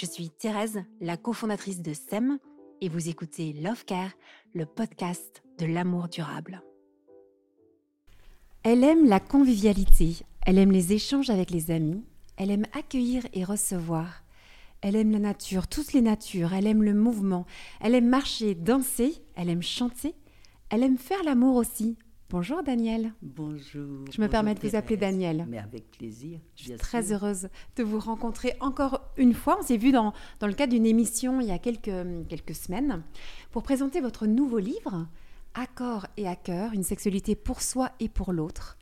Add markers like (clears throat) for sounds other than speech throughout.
Je suis Thérèse, la cofondatrice de SEM, et vous écoutez Love Care, le podcast de l'amour durable. Elle aime la convivialité, elle aime les échanges avec les amis, elle aime accueillir et recevoir. Elle aime la nature, toutes les natures, elle aime le mouvement, elle aime marcher, danser, elle aime chanter, elle aime faire l'amour aussi. Bonjour Daniel. Bonjour. Je me permets de vous appeler Daniel. Mais avec plaisir. Je suis très heureuse de vous rencontrer encore une fois. On s'est vu dans, dans le cadre d'une émission il y a quelques, quelques semaines pour présenter votre nouveau livre, Accord et à cœur, une sexualité pour soi et pour l'autre.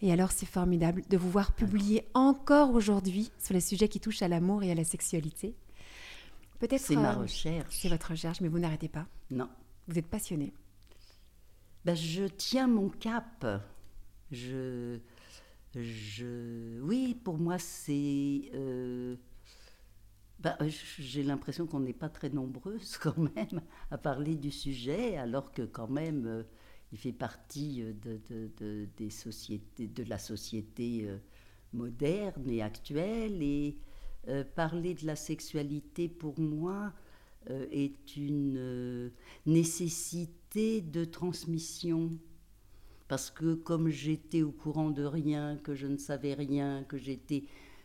Et alors, c'est formidable de vous voir publier encore aujourd'hui sur les sujets qui touchent à l'amour et à la sexualité. Peut-être. C'est ma euh, recherche. C'est votre recherche, mais vous n'arrêtez pas. Non. Vous êtes passionné. Ben, je tiens mon cap. Je, je, oui, pour moi, c'est. Euh, ben, j'ai l'impression qu'on n'est pas très nombreuses (laughs) quand même à parler du sujet, alors que quand même euh, il fait partie euh, de, des sociétés, de la société euh, moderne et actuelle. Et euh, parler de la sexualité, pour moi, est une nécessité de transmission. Parce que comme j'étais au courant de rien, que je ne savais rien, que j'étais...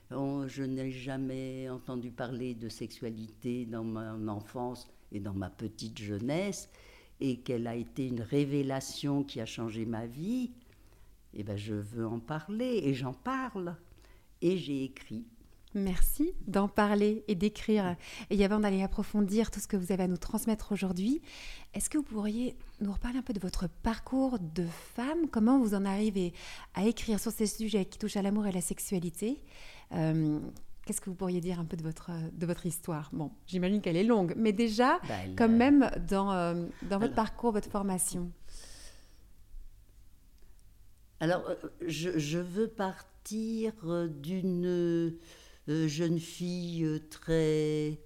je n'ai jamais entendu parler de sexualité dans mon enfance et dans ma petite jeunesse et qu'elle a été une révélation qui a changé ma vie, eh ben je veux en parler et j'en parle. Et j'ai écrit. Merci d'en parler et d'écrire. Et avant d'aller approfondir tout ce que vous avez à nous transmettre aujourd'hui, est-ce que vous pourriez nous reparler un peu de votre parcours de femme? Comment vous en arrivez à écrire sur ces sujets qui touchent à l'amour et à la sexualité? Euh, Qu'est-ce que vous pourriez dire un peu de votre, de votre histoire? Bon, j'imagine qu'elle est longue, mais déjà, bah, quand même, dans, euh, dans votre parcours, votre formation. Alors, euh, je, je veux partir d'une jeune fille très,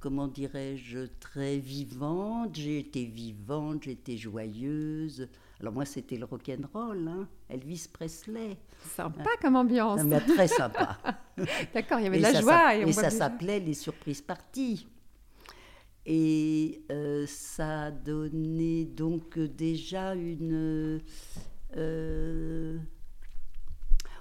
comment dirais-je, très vivante. J'ai été vivante, j'étais joyeuse. Alors moi, c'était le rock'n'roll, hein, Elvis Presley. Sympa comme ambiance. mais très sympa. (laughs) D'accord, il y avait de la joie. Et, ça s'appelait les surprises parties. Et euh, ça a donné donc déjà une... Euh,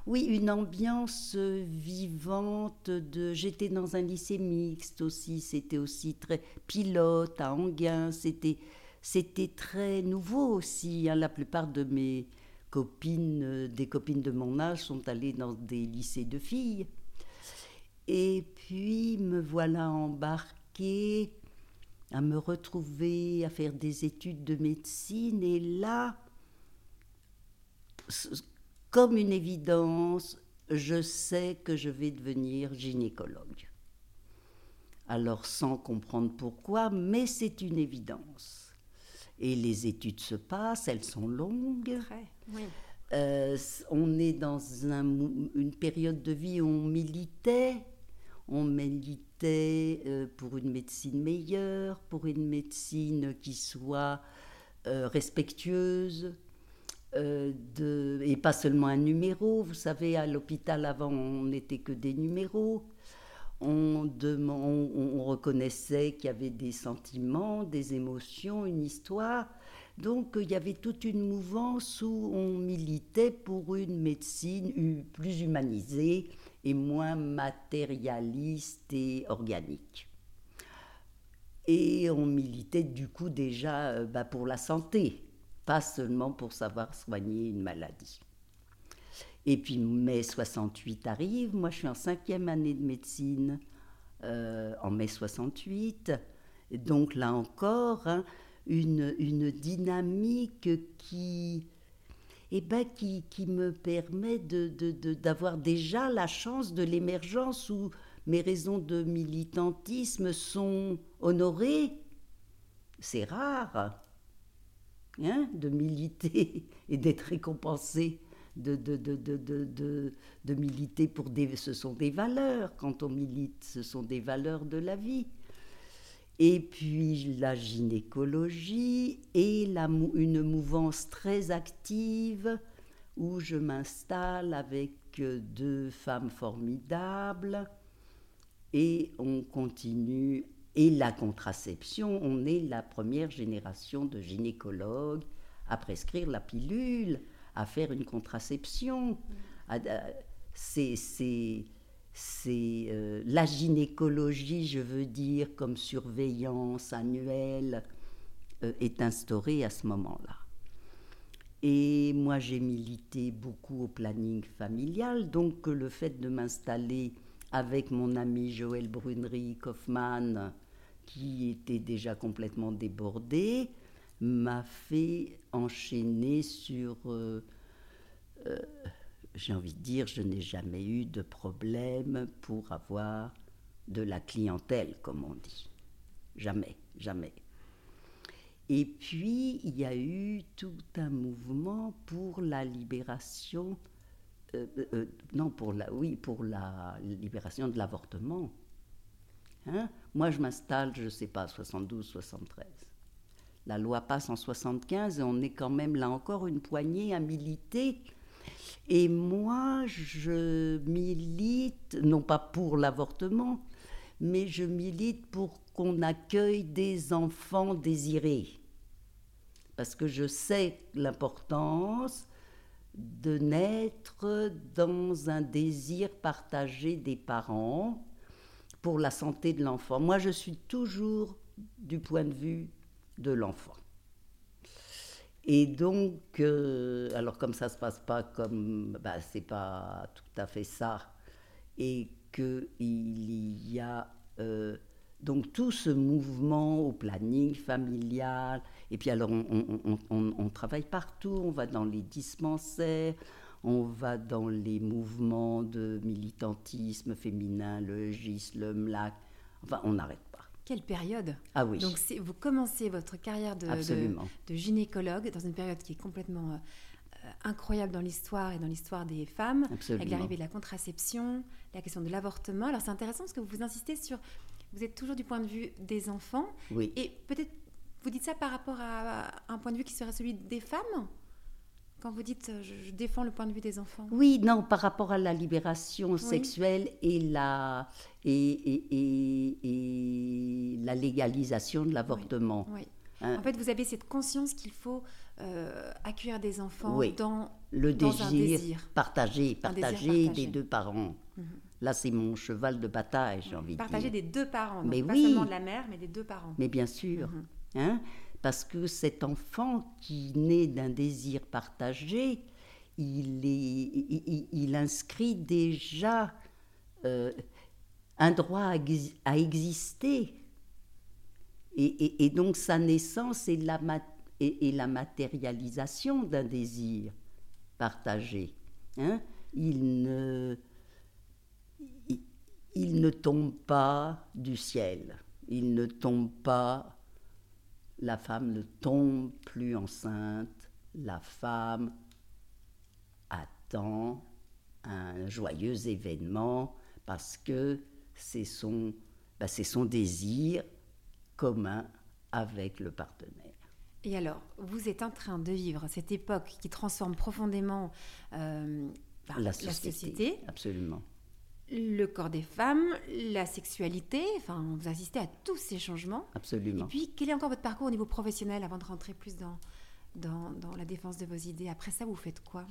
oui, une ambiance vivante. De, j'étais dans un lycée mixte aussi. C'était aussi très pilote à Anguin. C'était c'était très nouveau aussi. Hein. La plupart de mes copines, des copines de mon âge, sont allées dans des lycées de filles. Et puis me voilà embarquée à me retrouver à faire des études de médecine. Et là, comme une évidence, je sais que je vais devenir gynécologue. Alors sans comprendre pourquoi, mais c'est une évidence. Et les études se passent, elles sont longues. Euh, on est dans une période de vie où on militait. On militait euh, pour une médecine meilleure, pour une médecine qui soit euh, respectueuse, de, et pas seulement un numéro. Vous savez, à l'hôpital avant, on n'était que des numéros on, reconnaissait qu'il y avait des sentiments, des émotions, une histoire. Donc il y avait toute une mouvance où on militait pour une médecine plus humanisée et moins matérialiste et organique. Et on militait du coup déjà euh, bah, pour la santé, pas seulement pour savoir soigner une maladie. Et puis mai 68 arrive, moi je suis en cinquième année de médecine euh, en mai 68. Donc là encore, hein, une, une, dynamique qui, eh ben, qui, qui, me permet d'avoir de, de, déjà la chance de l'émergence où mes raisons de militantisme sont honorées. C'est rare hein, de militer (laughs) et d'être récompensé de, de, de, de, militer pour des... Ce sont des valeurs. Quand on milite, ce sont des valeurs de la vie. Et puis la gynécologie et la, une mouvance très active où je m'installe avec deux femmes formidables et on continue. Et la contraception, on est la première génération de gynécologues à prescrire la pilule à faire une contraception. C'est euh, la gynécologie, je veux dire, comme surveillance annuelle, euh, est instaurée à ce moment-là. Et moi, j'ai milité beaucoup au planning familial, donc le fait de m'installer avec mon ami Joël Brunery Kaufmann, qui était déjà complètement débordé, m'a fait enchaîner sur... Euh, euh, j'ai envie de dire, je n'ai jamais eu de problème pour avoir de la clientèle, comme on dit. Jamais, jamais. Et puis, il y a eu tout un mouvement pour la libération, euh, non, pour la, oui, pour la libération de l'avortement. Hein? Moi, je m'installe, je ne sais pas, 72, 73. La loi passe en 75 et on est quand même là encore une poignée à militer. Et moi, je milite, non pas pour l'avortement, mais je milite pour qu'on accueille des enfants désirés. Parce que je sais l'importance de naître dans un désir partagé des parents pour la santé de l'enfant. Moi, je suis toujours du point de vue de l'enfant. Et donc, euh, alors comme ça se passe pas comme, bah, c'est pas tout à fait ça, et qu'il y a euh, donc tout ce mouvement au planning familial, et puis alors on, travaille partout, on va dans les dispensaires, on va dans les mouvements de militantisme féminin, le GIS, le MLAC, enfin on n'arrête quelle période. Ah oui. Donc vous commencez votre carrière de, de, gynécologue dans une période qui est complètement euh, incroyable dans l'histoire et dans l'histoire des femmes, avec l'arrivée de la contraception, la question de l'avortement. Alors c'est intéressant parce que vous insistez sur, vous êtes toujours du point de vue des enfants, oui. et peut-être vous dites ça par rapport à un point de vue qui serait celui des femmes? Quand vous dites euh, je, défends le point de vue des enfants Oui, non, par rapport à la libération sexuelle et la, et, et, et, la légalisation de l'avortement. Oui. Hein? en fait, vous avez cette conscience qu'il faut euh, accueillir des enfants dans, le dans désir, un désir partagé, partagé, des deux parents. Mhm. Là, c'est mon cheval de bataille, j'ai envie de dire. Partagé des deux parents, donc mais pas oui. seulement de la mère, mais des deux parents. Mais bien sûr. Mhm. Hein? Parce que cet enfant qui naît d'un désir partagé, il, inscrit déjà euh, un droit à, exister. Et, donc sa naissance est la, matérialisation d'un désir partagé. Hein. il ne tombe pas du ciel, il ne tombe pas la femme ne tombe plus enceinte, la femme attend un joyeux événement parce que c'est son, bah, son désir commun avec le partenaire. Et alors, vous êtes en train de vivre cette époque qui transforme profondément euh, bah, la, société. Absolument le corps des femmes, la sexualité, enfin, vous assistez à tous ces changements. Absolument. Et puis, quel est encore votre parcours au niveau professionnel avant de rentrer plus dans, dans, la défense de vos idées? Après ça, vous faites quoi?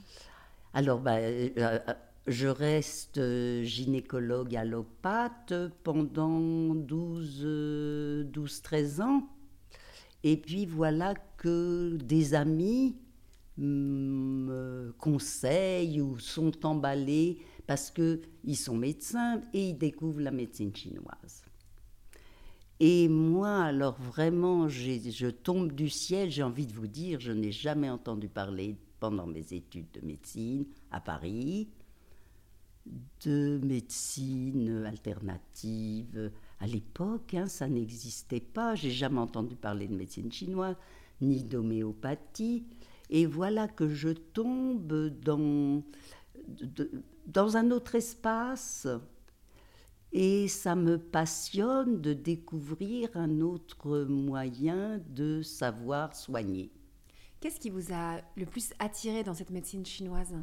Alors, bah, euh, euh, je reste gynécologue allopathe pendant 12, 12, 13 ans. Et puis voilà que des amis me conseillent ou sont emballés parce qu'ils sont médecins et ils découvrent la médecine chinoise. Et moi, alors vraiment, je tombe du ciel, j'ai envie de vous dire, je n'ai jamais entendu parler pendant mes études de médecine à Paris de médecine alternative. À l'époque, hein, ça n'existait pas. J'ai jamais entendu parler de médecine chinoise ni d'homéopathie. Et voilà que je tombe dans, dans un autre espace et ça me passionne de découvrir un autre moyen de savoir soigner. Qu'est-ce qui vous a le plus attiré dans cette médecine chinoise?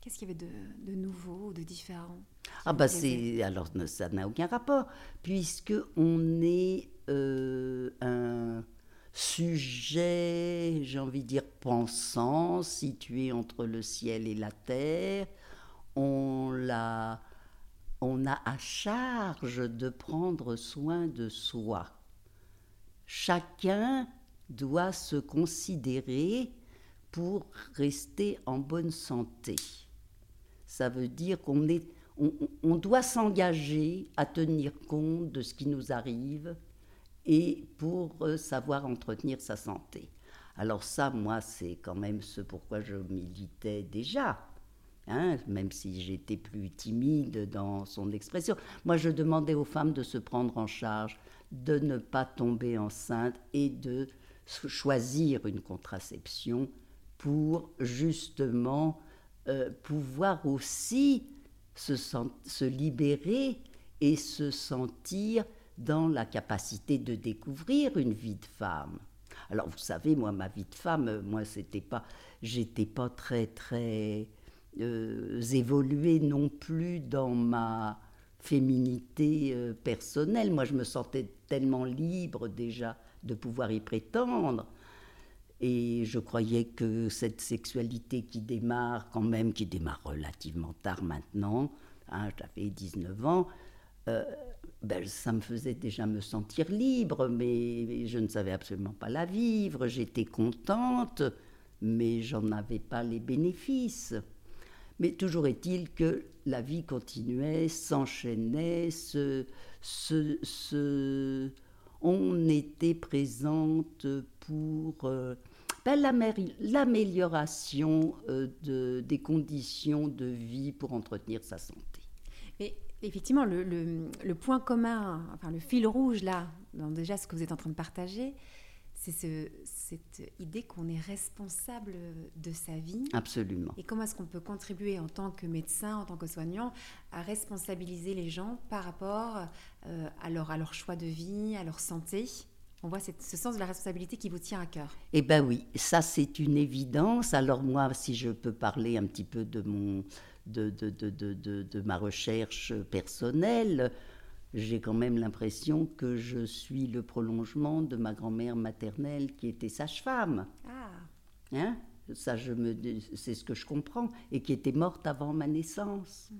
Qu'est-ce qu'il y avait de, de nouveau, de différent? Ah bah c'est alors ça n'a aucun rapport puisque on est euh, un sujet, j'ai envie de dire pensant, situé entre le ciel et la terre. On l'a on a à charge de prendre soin de soi. Chacun doit se considérer pour rester en bonne santé. Ça veut dire qu'on est, on, doit s'engager à tenir compte de ce qui nous arrive et pour euh, savoir entretenir sa santé. Alors ça, moi, c'est quand même ce pourquoi je militais déjà. Hein, même si j'étais plus timide dans son expression. Moi, je demandais aux femmes de se prendre en charge, de ne pas tomber enceinte et de choisir une contraception pour justement euh, pouvoir aussi se, se libérer et se sentir dans la capacité de découvrir une vie de femme. Alors vous savez, moi, ma vie de femme, moi, c'était pas, j'étais pas très très euh, évoluer non plus dans ma féminité euh, personnelle. Moi, je me sentais tellement libre déjà de pouvoir y prétendre. Et je croyais que cette sexualité qui démarre quand même, qui démarre relativement tard maintenant, hein, j'avais 19 ans, euh, ben, ça me faisait déjà me sentir libre, mais je ne savais absolument pas la vivre. J'étais contente, mais j'en avais pas les bénéfices. Mais toujours est-il que la vie continuait, s'enchaînait, on était présente pour euh, ben, l'amélioration euh, des conditions de vie pour entretenir sa santé. Effectivement, le, point commun, enfin le fil rouge là, dans déjà ce que vous êtes en train de partager, c'est cette idée qu'on est responsable de sa vie. Absolument. Et comment est-ce qu'on peut contribuer en tant que médecin, en tant que soignant, à responsabiliser les gens par rapport euh, à, leur, à leur choix de vie, à leur santé? On voit ce sens de la responsabilité qui vous tient à cœur. Eh bien oui, ça c'est une évidence. Alors moi, si je peux parler un petit peu de, mon, de, de, de, de ma recherche personnelle, j'ai quand même l'impression que je suis le prolongement de ma grand-mère maternelle qui était sage-femme. Ah. Hein? Ça, je me, c'est ce que je comprends, et qui était morte avant ma naissance. Mm.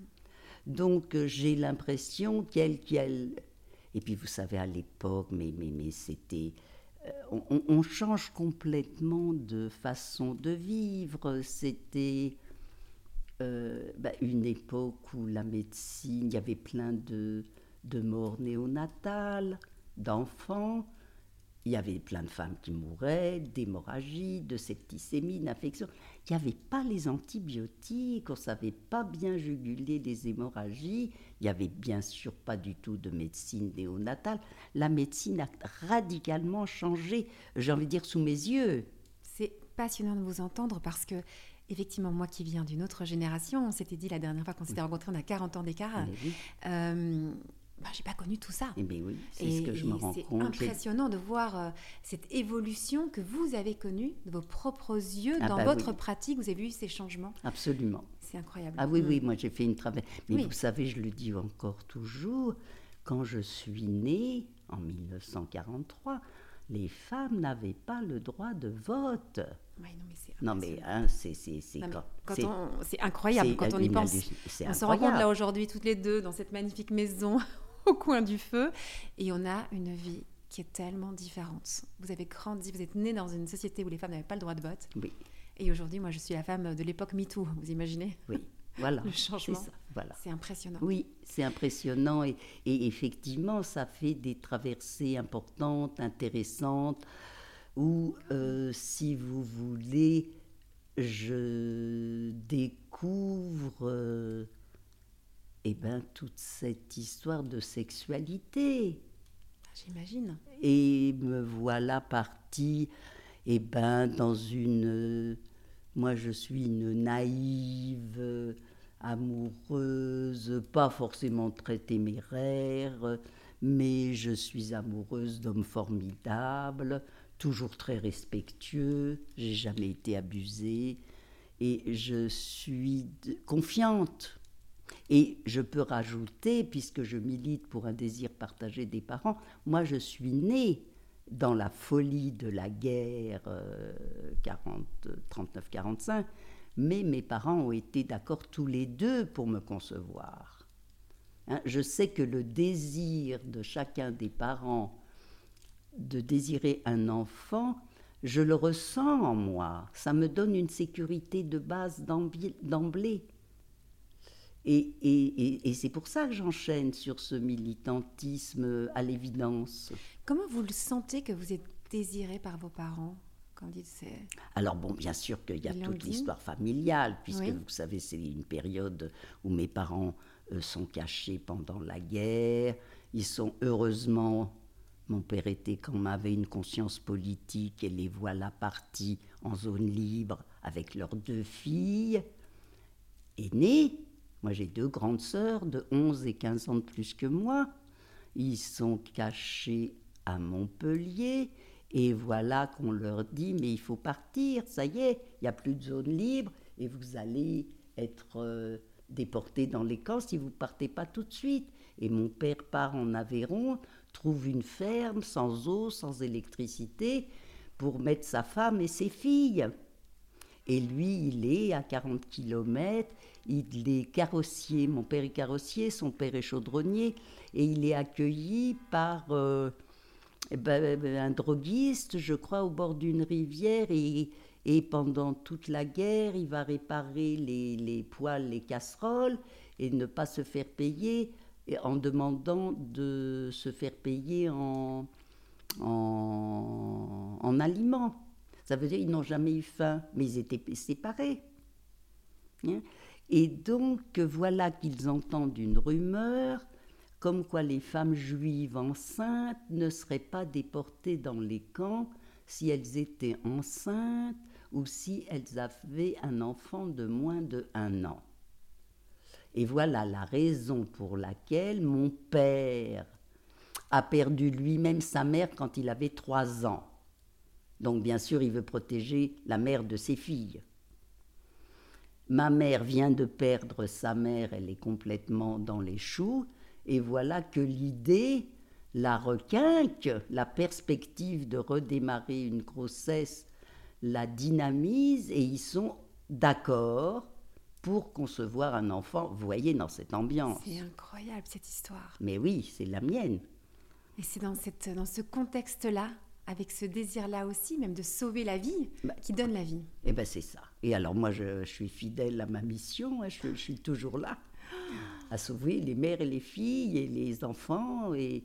Donc j'ai l'impression qu'elle, qu'elle, et puis vous savez à l'époque, mais mais mais c'était, euh, on, change complètement de façon de vivre. C'était euh, bah, une époque où la médecine, il y avait plein de de morts néonatales, d'enfants. Il y avait plein de femmes qui mouraient, d'hémorragie, de septicémie, d'infection. Il n'y avait pas les antibiotiques, on ne savait pas bien juguler les hémorragies. Il n'y avait bien sûr pas du tout de médecine néonatale. La médecine a radicalement changé, j'ai envie de dire, sous mes yeux. C'est passionnant de vous entendre parce que effectivement, moi qui viens d'une autre génération, on s'était dit la dernière fois qu'on s'était rencontrés, on a 40 ans d'écart. Euh, bah, j'ai pas connu tout ça. Eh bien oui, c'est ce que je me rends compte. C'est impressionnant de voir euh, cette évolution que vous avez connue de vos propres yeux ah dans bah votre pratique. Vous avez vu ces changements Absolument. C'est incroyable. Ah oui, oui, mm. moi j'ai fait une travail. Mais vous savez, je le dis encore toujours, quand je suis née en 1943, les femmes n'avaient pas le droit de vote. Non, mais c'est non, mais hein, c'est c'est incroyable quand on y pense. On se rend compte là aujourd'hui toutes les deux dans cette magnifique maison (laughs) au coin du feu. Et on a une vie qui est tellement différente. Vous avez grandi, vous êtes né dans une société où les femmes n'avaient pas le droit de vote. Oui. Et aujourd'hui, moi, je suis la femme de l'époque MeToo, vous imaginez Oui, voilà. (laughs) le changement. Voilà. C'est impressionnant. Oui, c'est impressionnant. Et, et, effectivement, ça fait des traversées importantes, intéressantes, où, euh, si vous voulez, je découvre... Euh, eh ben, toute cette histoire de sexualité. J'imagine. Et me voilà partie, eh ben, dans une. Moi, je suis une naïve, amoureuse, pas forcément très téméraire, mais je suis amoureuse d'hommes formidables, toujours très respectueux, j'ai jamais été abusée, et je suis confiante. Et je peux rajouter, puisque je milite pour un désir partagé des parents, moi je suis née dans la folie de la guerre 39-45, euh, mais mes parents ont été d'accord tous les deux pour me concevoir. Hein, je sais que le désir de chacun des parents de désirer un enfant, je le ressens en moi. Ça me donne une sécurité de base d'emblée. Et, et, et, c'est pour ça que j'enchaîne sur ce militantisme à l'évidence. Comment vous le sentez que vous êtes désiré par vos parents alors bon, bien sûr qu'il y a toute l'histoire familiale, puisque vous savez, c'est une période où mes parents euh, sont cachés pendant la guerre. Ils sont heureusement, mon père était quand avait une conscience politique et les voilà partis en zone libre avec leurs deux filles aînées. Moi j'ai deux grandes sœurs de 11 et 15 ans de plus que moi. Ils sont cachés à Montpellier. Et voilà qu'on leur dit, mais il faut partir, ça y est, il n'y a plus de zone libre et vous allez être euh, déportés dans les camps si vous ne partez pas tout de suite. Et mon père part en Aveyron, trouve une ferme sans eau, sans électricité, pour mettre sa femme et ses filles. Et lui, il est à 40 km, il est carrossier, mon père est carrossier, son père est chaudronnier, et il est accueilli par euh, eh ben, un droguiste, je crois, au bord d'une rivière, et et pendant toute la guerre, il va réparer les, les poêles, les casseroles, et ne pas se faire payer en demandant de se faire payer en, en, en aliments. Ça veut dire qu'ils n'ont jamais eu faim, mais ils étaient séparés. Hein? Et donc voilà qu'ils entendent une rumeur comme quoi les femmes juives enceintes ne seraient pas déportées dans les camps si elles étaient enceintes ou si elles avaient un enfant de moins de un an. Et voilà la raison pour laquelle mon père a perdu lui-même sa mère quand il avait trois ans. Donc bien sûr, il veut protéger la mère de ses filles. Ma mère vient de perdre sa mère, elle est complètement dans les choux, et voilà que l'idée la requinque, la perspective de redémarrer une grossesse la dynamise et ils sont d'accord pour concevoir un enfant. Vous voyez, dans cette ambiance. C'est incroyable cette histoire. Mais oui, c'est la mienne. Et c'est dans, cette, dans ce contexte-là, avec ce désir-là aussi, même de sauver la vie, bah, qui donne la vie. Eh bien, c'est ça. Et alors, moi, je, suis fidèle à ma mission, hein, je, suis toujours là, à sauver les mères et les filles, et les enfants, et,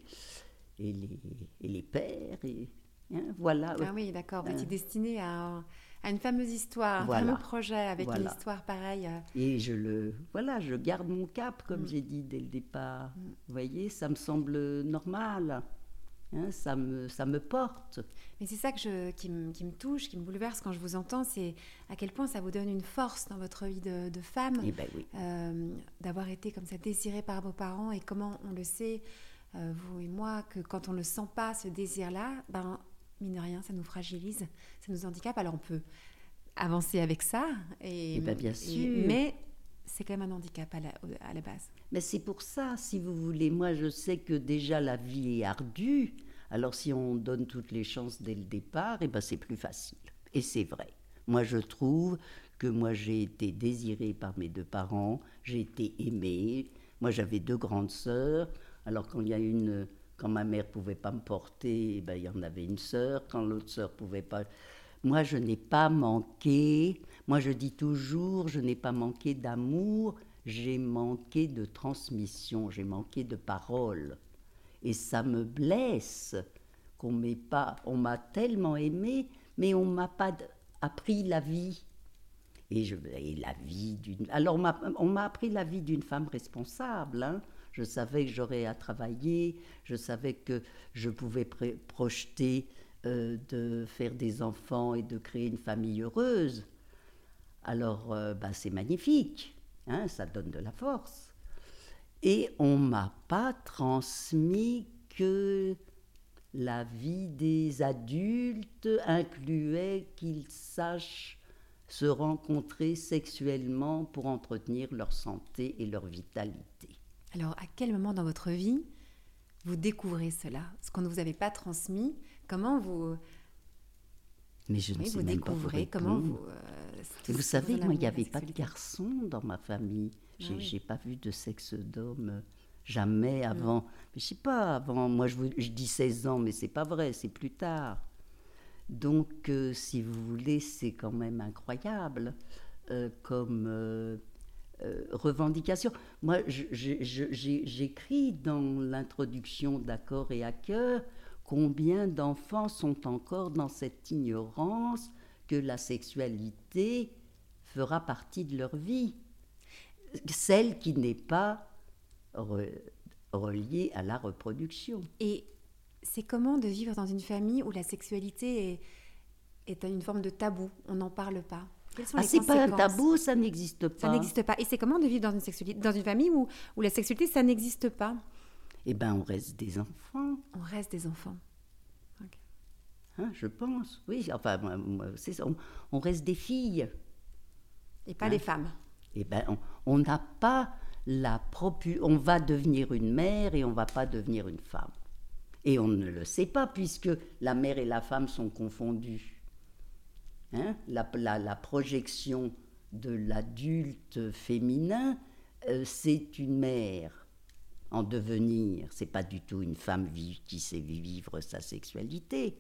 et, les, et les pères. Et, Hein, voilà. Ah oui, d'accord. Vous étiez destiné à, une fameuse histoire, un fameux projet avec une histoire pareille. Euh. Et je le, voilà, je garde mon cap, comme mm. j'ai dit dès le départ. Mm. Vous voyez, ça me semble normal. Hein, ça, me, ça me porte. Mais c'est ça que je, qui, me, qui, me, touche, qui me bouleverse quand je vous entends, c'est à quel point ça vous donne une force dans votre vie de, femme, eh ben oui. euh, d'avoir été comme ça désirée par vos parents et comment on le sait, euh, vous et moi, que quand on ne sent pas ce désir-là, ben, mine de rien, ça nous fragilise, ça nous handicape. Alors on peut avancer avec ça. Et, eh ben, bien sûr. mais c'est quand même un handicap à la, à la base. Mais c'est pour ça, si vous voulez. Moi, je sais que déjà la vie est ardue. Alors si on donne toutes les chances dès le départ, et eh ben, c'est plus facile. Et c'est vrai. Moi, je trouve que moi, j'ai été désirée par mes deux parents, j'ai été aimée. Moi, j'avais deux grandes sœurs. Alors quand il y a une quand ma mère pouvait pas me porter, eh ben, il y en avait une sœur. Quand l'autre sœur pouvait pas. Moi, je n'ai pas manqué. Moi, je dis toujours, je n'ai pas manqué d'amour. J'ai manqué de transmission. J'ai manqué de parole. Et ça me blesse qu'on m'ait pas. On m'a tellement aimé, mais on m'a pas appris la vie. Et, je, et la vie d'une. Alors, on m'a appris la vie d'une femme responsable. Hein. Je savais que j'aurais à travailler, je savais que je pouvais projeter euh, de faire des enfants et de créer une famille heureuse. Alors, euh, bah, c'est magnifique, hein, ça donne de la force. Et on m'a pas transmis que la vie des adultes incluait qu'ils sachent se rencontrer sexuellement pour entretenir leur santé et leur vitalité. Alors, à quel moment dans votre vie vous découvrez cela? Ce qu'on ne vous avait pas transmis, comment vous... Mais je ne sais vous même découvrez, pas vous comment vous... Euh, vous savez, moi, il n'y avait pas de garçon dans ma famille. Ah j'ai n'ai pas vu de sexe d'homme jamais mm. avant. Mais je sais pas, avant, moi je, je dis 16 ans, mais c'est pas vrai, c'est plus tard. Donc, euh, si vous voulez, c'est quand même incroyable euh, comme euh, revendication. Moi, j'écris dans l'introduction d'Accord et à cœur combien d'enfants sont encore dans cette ignorance que la sexualité fera partie de leur vie, celle qui n'est pas reliée à la reproduction. Et c'est comment de vivre dans une famille où la sexualité est une forme de tabou, on n'en parle pas ah, c'est pas un tabou, ça n'existe pas. Ça n'existe pas. Et c'est comment de vivre dans une, sexualité, dans une famille où, où la sexualité, ça n'existe pas Eh bien, on reste des enfants. On reste des enfants. Hein, je pense, oui. Enfin, c'est ça. On, reste des filles. Et pas des hein femmes. Eh bien, on n'a pas la propu... On va devenir une mère et on va pas devenir une femme. Et on ne le sait pas puisque la mère et la femme sont confondues. Hein la, la, projection de l'adulte féminin, euh, c'est une mère en devenir. C'est pas du tout une femme qui sait vivre sa sexualité.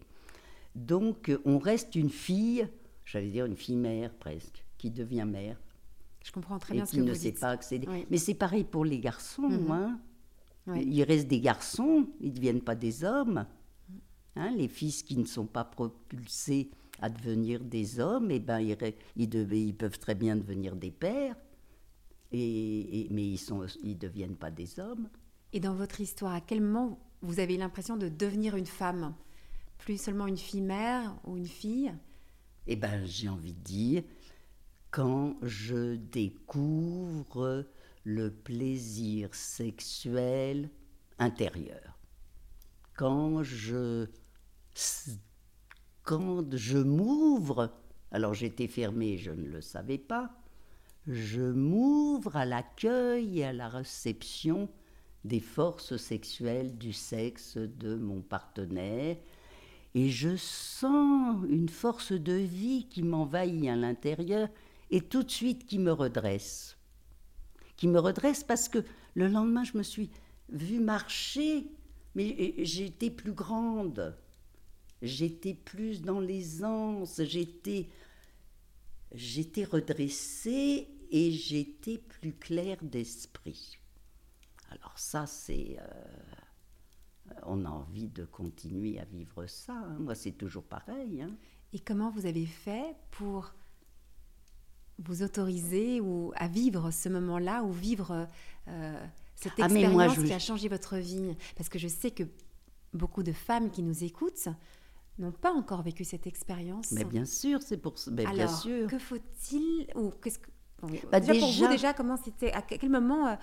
Donc on reste une fille, j'allais dire une fille mère presque, qui devient mère. Je comprends très bien ce que vous ne sait pas accéder. Mais c'est pareil pour les garçons. Mhm. Hein. Ils restent des garçons, ils ne deviennent pas des hommes. Hein, les fils qui ne sont pas propulsés à devenir des hommes, eh ben, ils, ils, peuvent très bien devenir des pères, et, mais ils ne ils deviennent pas des hommes. Et dans votre histoire, à quel moment vous avez l'impression de devenir une femme? Plus seulement une fille mère ou une fille? Eh ben, j'ai envie de dire, quand je découvre le plaisir sexuel intérieur. Quand je, quand je m'ouvre, alors j'étais fermée, je ne le savais pas, je m'ouvre à l'accueil et à la réception des forces sexuelles du sexe de mon partenaire et je sens une force de vie qui m'envahit à l'intérieur et tout de suite qui me redresse. Qui me redresse parce que le lendemain, je me suis vue marcher, mais j'étais plus grande, j'étais plus dans l'aisance, j'étais, j'étais redressée et j'étais plus claire d'esprit. Alors ça, c'est... Euh, on a envie de continuer à vivre ça. Hein. Moi, c'est toujours pareil. Hein. Et comment vous avez fait pour vous autoriser ou à vivre ce moment-là ou vivre euh, cette ah, expérience qui a changé votre vie? Parce que je sais que beaucoup de femmes qui nous écoutent n'ont pas encore vécu cette expérience. Mais bien sûr, c'est pour ça. Alors, bien sûr. que faut-il ou qu'est-ce que bah, déjà, pour vous déjà comment c'était à quel moment euh,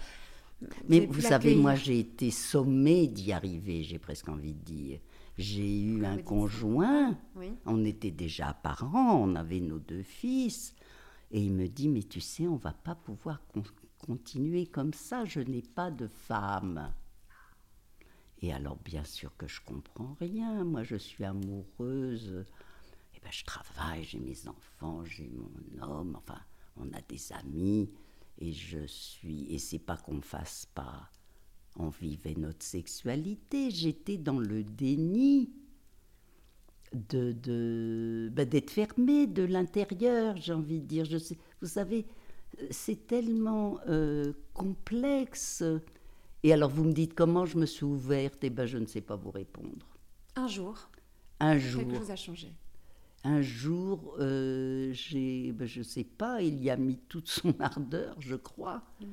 Mais vous savez, moi j'ai été sommée d'y arriver, j'ai presque envie de dire. J'ai eu un conjoint, on était déjà parents, on avait nos deux fils. Et il me dit, mais tu sais, on va pas pouvoir continuer comme ça, je n'ai pas de femme. Et alors, bien sûr que je comprends rien. Moi, je suis amoureuse. Eh ben, je travaille, j'ai mes enfants, j'ai mon homme. Enfin, on a des amis. Et je suis. Et c'est pas qu'on fasse pas. On vivait notre sexualité. J'étais dans le déni de, de bah, d'être fermé de l'intérieur, j'ai envie de dire. Je sais, vous savez, c'est tellement euh, complexe. Et alors vous me dites comment je me suis ouverte, et eh ben je ne sais pas vous répondre. Un jour. Un jour. Quelque chose a changé. un jour, euh, j'ai, ben, je ne sais pas, il y a mis toute son (laughs) ardeur, je crois. Mm.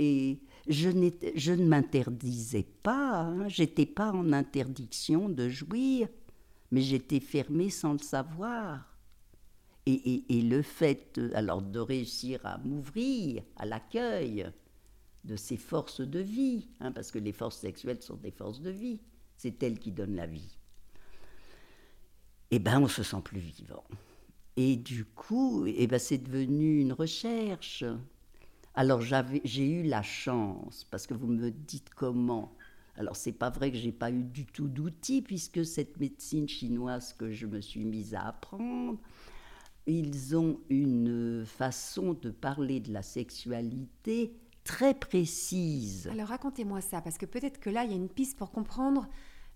Et je, je ne m'interdisais pas, hein, j'étais pas en interdiction de jouir, mais j'étais fermée sans le savoir. Et, et, le fait alors de réussir à m'ouvrir à l'accueil de ces forces de vie, hein, parce que les forces sexuelles sont des forces de vie, c'est elles qui donnent la vie eh ben on se sent plus vivant. Et du coup, eh ben c'est devenu une recherche. Alors j'ai eu la chance, parce que vous me dites comment. Alors c'est pas vrai que j'ai pas eu du tout d'outils, puisque cette médecine chinoise que je me suis mise à apprendre, ils ont une façon de parler de la sexualité très précise. Alors racontez-moi ça, parce que peut-être que là, il y a une piste pour comprendre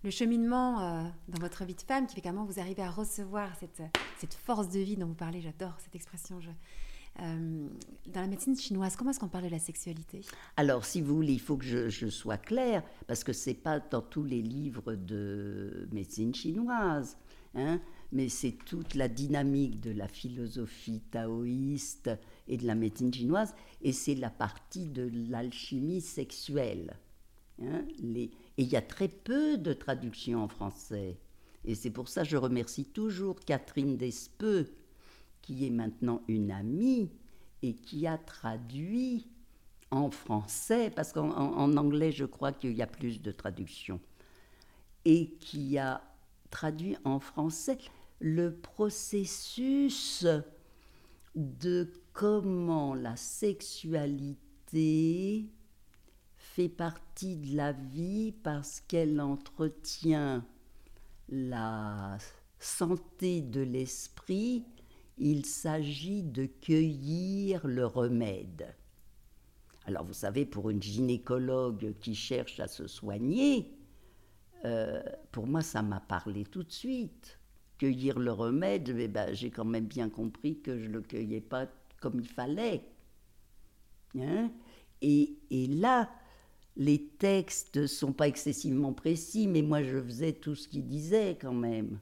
le cheminement euh, dans votre vie de femme qui fait comment vous arrivez à recevoir cette, cette force de vie dont vous parlez, j'adore cette expression. Euh, dans la médecine chinoise, comment est-ce qu'on parle de la sexualité? Alors, si vous voulez, il faut que je, sois claire, parce que c'est pas dans tous les livres de médecine chinoise, hein, mais c'est toute la dynamique de la philosophie taoïste et de la médecine chinoise, et c'est la partie de l'alchimie sexuelle. Hein, et il y a très peu de traductions en français. Et c'est pour ça que je remercie toujours Catherine Despeux, qui est maintenant une amie et qui a traduit en français, parce qu'en anglais, je crois qu'il y a plus de traductions, et qui a traduit en français le processus de comment la sexualité fait partie de la vie parce qu'elle entretient la santé de l'esprit, il s'agit de cueillir le remède. Alors vous savez, pour une gynécologue qui cherche à se soigner, euh, pour moi ça m'a parlé tout de suite. Cueillir le remède, eh ben, j'ai quand même bien compris que je ne le cueillais pas comme il fallait. Hein et, et là, les textes ne sont pas excessivement précis, mais moi je faisais tout ce qu'il disait quand même.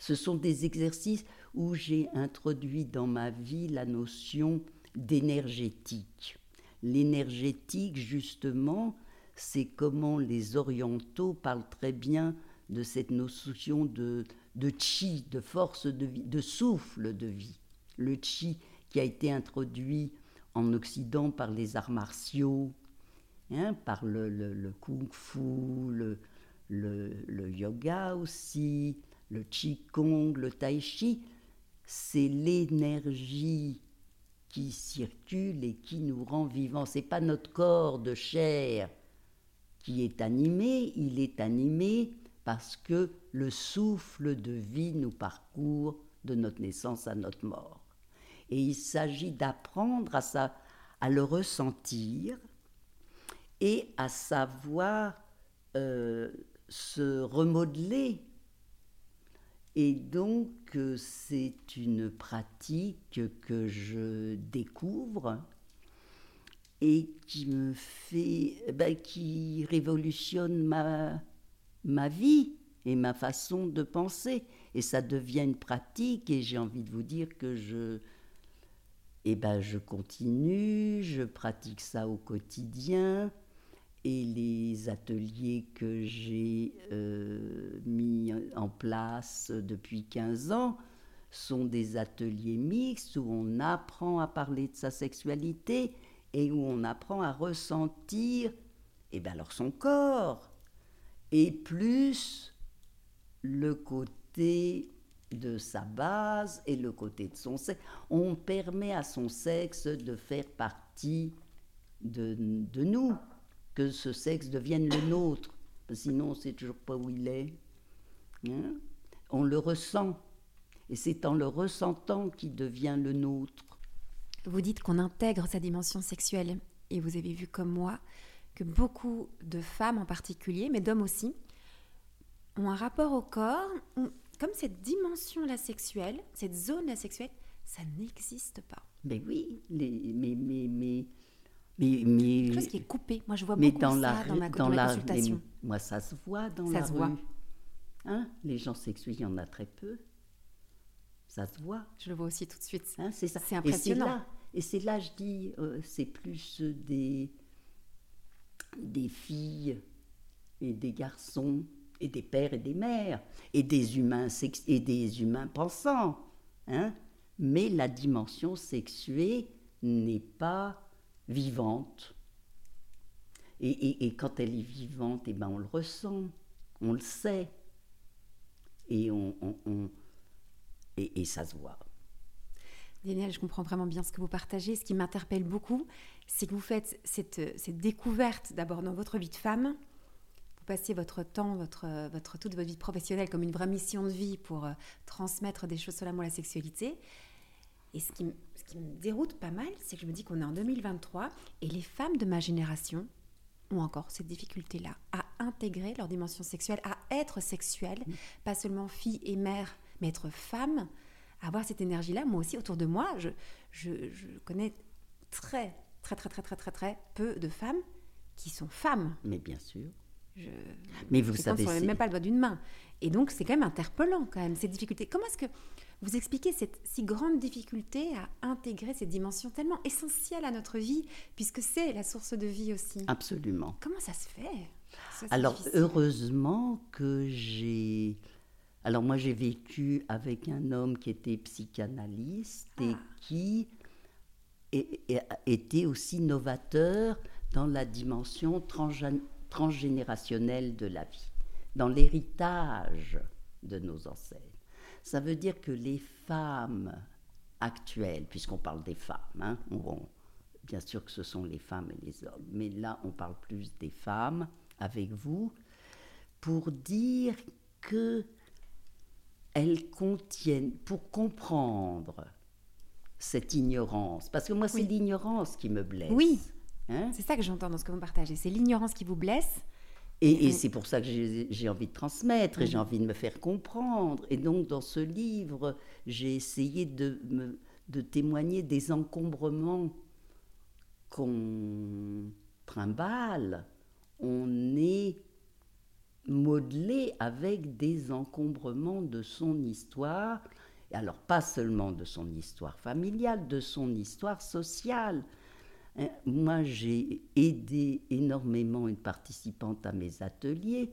Ce sont des exercices où j'ai introduit dans ma vie la notion d'énergétique. L'énergétique, justement, c'est comment les orientaux parlent très bien de cette notion de, de chi, de force de vie, de souffle de vie. Le chi qui a été introduit en Occident par les arts martiaux, Hein, par le, le, kung-fu, le, le, yoga aussi, le qigong, le tai chi, c'est l'énergie qui circule et qui nous rend vivants. C'est pas notre corps de chair qui est animé, il est animé parce que le souffle de vie nous parcourt de notre naissance à notre mort. Et il s'agit d'apprendre à, le ressentir et à savoir euh, se remodeler. Et donc euh, c'est une pratique que je découvre et qui me fait, ben, qui révolutionne ma, ma vie et ma façon de penser. Et ça devient une pratique et j'ai envie de vous dire que je, eh ben, je continue, je pratique ça au quotidien et les ateliers que j'ai euh, mis en place depuis 15 ans sont des ateliers mixtes où on apprend à parler de sa sexualité et où on apprend à ressentir eh bien alors son corps et plus le côté de sa base et le côté de son sexe. On permet à son sexe de faire partie de, de nous que ce sexe devienne le nôtre. Sinon, on ne sait toujours pas où il est. Hein. on le ressent. Et c'est en le ressentant qu'il devient le nôtre. Vous dites qu'on intègre sa dimension sexuelle. Et vous avez vu comme moi que beaucoup de femmes en particulier, mais d'hommes aussi, ont un rapport au corps comme cette dimension-là sexuelle, cette zone-là sexuelle, ça n'existe pas. Mais oui, les, mais, mais, mais mais, mais, quelque chose qui est coupé. Moi, je vois beaucoup dans ça la, dans ma, dans la, consultation. moi, ça se voit dans ça la se rue. Voit. Hein les gens sexués, il y en a très peu. Ça se voit. Je le vois aussi tout de suite. Hein, c'est ça. C'est impressionnant. Et c'est là, je dis, euh, c'est plus des, des filles et des garçons et des pères et des mères et des humains et des humains pensants. Hein Mais la dimension sexuée n'est pas vivante. Et, quand elle est vivante, et eh ben on le ressent, on le sait. Et ça se voit. Daniel, je comprends vraiment bien ce que vous partagez. Ce qui m'interpelle beaucoup, c'est que vous faites cette, cette découverte d'abord dans votre vie de femme, passez votre temps, votre, votre, toute votre vie professionnelle comme une vraie mission de vie pour euh, transmettre des choses sur l'amour et la sexualité. Et ce qui, ce qui me déroute pas mal, c'est que je me dis qu'on est en 2023 et les femmes de ma génération ont encore cette difficulté-là à intégrer leur dimension sexuelle, à être sexuelle, mm. pas seulement fille et mère, mais être femme, avoir cette énergie-là. Moi aussi, autour de moi, je, je, je connais très, très, très, très, très, très, très peu de femmes qui sont femmes. Mais bien sûr. Je... Mais vous savez, même pas le doigt d'une main. Et donc, c'est quand même interpellant, quand même, ces difficultés. Comment est-ce que vous expliquez cette si grande difficulté à intégrer ces dimensions tellement essentielles à notre vie, puisque c'est la source de vie aussi? Absolument. Comment ça se fait? Alors, heureusement que j'ai... Alors, moi, j'ai vécu avec un homme qui était psychanalyste et ah. qui était aussi novateur dans la dimension transgénérationnelle transgénérationnel de la vie, dans l'héritage de nos ancêtres. Ça veut dire que les femmes actuelles, puisqu'on parle des femmes, hein, bien sûr que ce sont les femmes et les hommes, mais là on parle plus des femmes avec vous, pour dire que elles contiennent, pour comprendre cette ignorance, parce que moi c'est l'ignorance qui me blesse. Oui, Hein c'est ça que j'entends dans ce que vous partagez. C'est l'ignorance qui vous blesse. Et, c'est pour ça que j'ai envie de transmettre et j'ai envie de me faire comprendre. Et donc, dans ce livre, j'ai essayé de, me, de témoigner des encombrements qu'on trimballe. On est modelé avec des encombrements de son histoire. Et alors, pas seulement de son histoire familiale, de son histoire sociale. Hein, moi, j'ai aidé énormément une participante à mes ateliers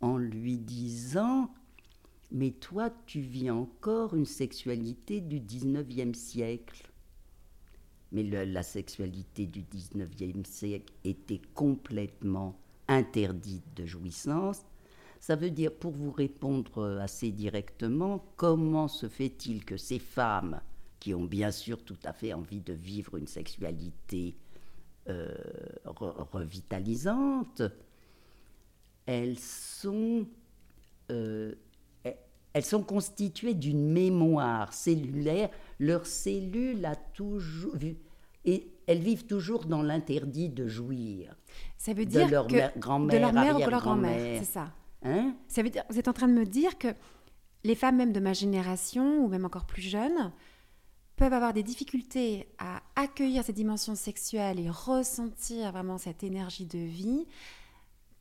en lui disant Mais toi, tu vis encore une sexualité du 19e siècle. Mais la sexualité du 19e siècle était complètement interdite de jouissance. Ça veut dire, pour vous répondre assez directement, comment se fait-il que ces femmes qui ont bien sûr tout à fait envie de vivre une sexualité euh, revitalisante, elles sont, euh, elles sont constituées d'une mémoire cellulaire. Leurs cellules a toujours et elles vivent toujours dans l'interdit de jouir. Ça veut dire de leur grand-mère, de leur mère ou de leur grand-mère, c'est ça? Hein ça veut dire, vous êtes en train de me dire que les femmes même de ma génération ou même encore plus jeunes peuvent avoir des difficultés à accueillir ces dimensions sexuelles et ressentir vraiment cette énergie de vie,